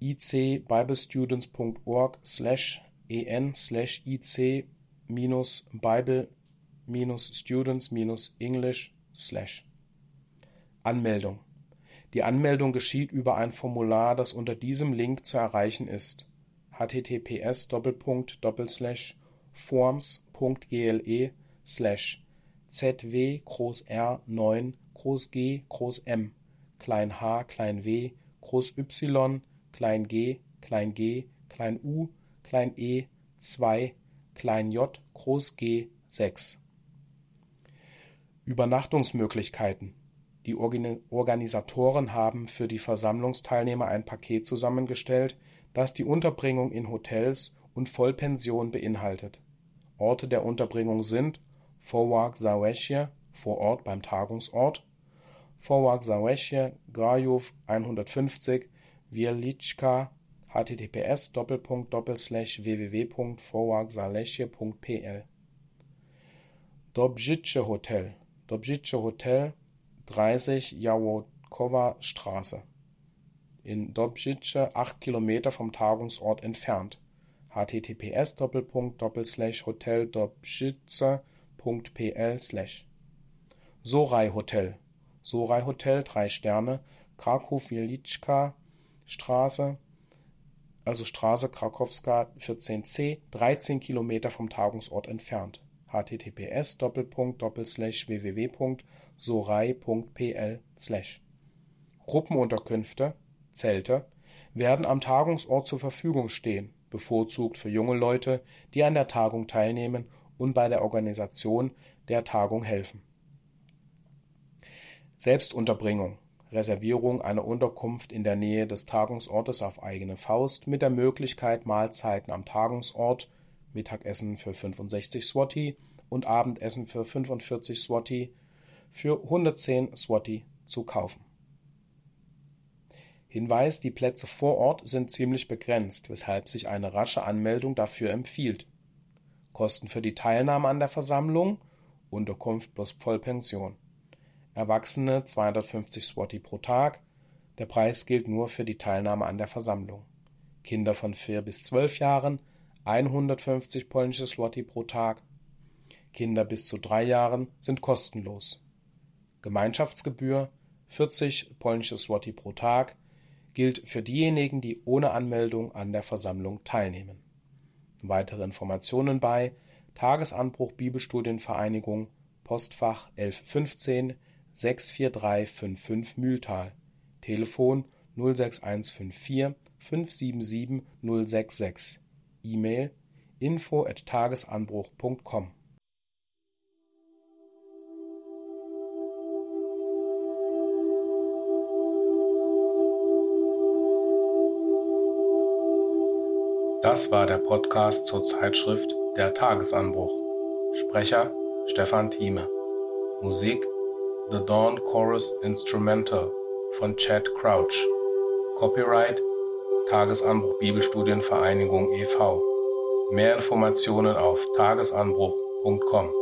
icbiblestudents.org en ic bible students english Anmeldung Die Anmeldung geschieht über ein Formular, das unter diesem Link zu erreichen ist. https forms.gle ZW Groß R 9 Groß G Groß M klein h klein w Groß Y klein g klein g klein u klein e 2 klein j Groß G 6 Übernachtungsmöglichkeiten Die Organisatoren haben für die Versammlungsteilnehmer ein Paket zusammengestellt, das die Unterbringung in Hotels und Vollpension beinhaltet. Orte der Unterbringung sind Fołwark Załęcie vor Ort beim Tagungsort, Fołwark Załęcie, Grajów 150, Wieliczka, https www.fołwarkzalesie.pl Dobrzyce Hotel. Dobrzyce Hotel 30 Jałokowa Straße. In Dobrzyce 8 Kilometer vom Tagungsort entfernt. Https hotel dobrzyce www.pl/. Soraj Hotel. Soraj Hotel 3 Sterne. Kraków-Wieliczka Straße also Straße Krakowska 14c 13 Kilometer vom Tagungsort entfernt. Https www.sorei.pl Gruppenunterkünfte Zelte werden am Tagungsort zur Verfügung stehen, bevorzugt für junge Leute, die an der Tagung teilnehmen und bei der Organisation der Tagung helfen. Selbstunterbringung Reservierung einer Unterkunft in der Nähe des Tagungsortes auf eigene Faust mit der Möglichkeit, Mahlzeiten am Tagungsort (Mittagessen für 65 Swati und Abendessen für 45 Swati) für 110 Swati zu kaufen. Hinweis: Die Plätze vor Ort sind ziemlich begrenzt, weshalb sich eine rasche Anmeldung dafür empfiehlt Kosten für die Teilnahme an der Versammlung, Unterkunft plus Vollpension. Erwachsene 250 Swati pro Tag, der Preis gilt nur für die Teilnahme an der Versammlung. Kinder von 4 bis 12 Jahren 150 polnische Swati pro Tag. Kinder bis zu 3 Jahren sind kostenlos. Gemeinschaftsgebühr 40 polnische Swati pro Tag gilt für diejenigen, die ohne Anmeldung an der Versammlung teilnehmen. Weitere Informationen bei Tagesanbruch Bibelstudienvereinigung Postfach 1115 64355 Mühltal Telefon 06154 577 066 E-Mail info at tagesanbruch.com Das war der Podcast zur Zeitschrift Der Tagesanbruch. Sprecher Stefan Thieme. Musik The Dawn Chorus Instrumental von Chad Crouch. Copyright Tagesanbruch Bibelstudienvereinigung e.V. Mehr Informationen auf tagesanbruch.com.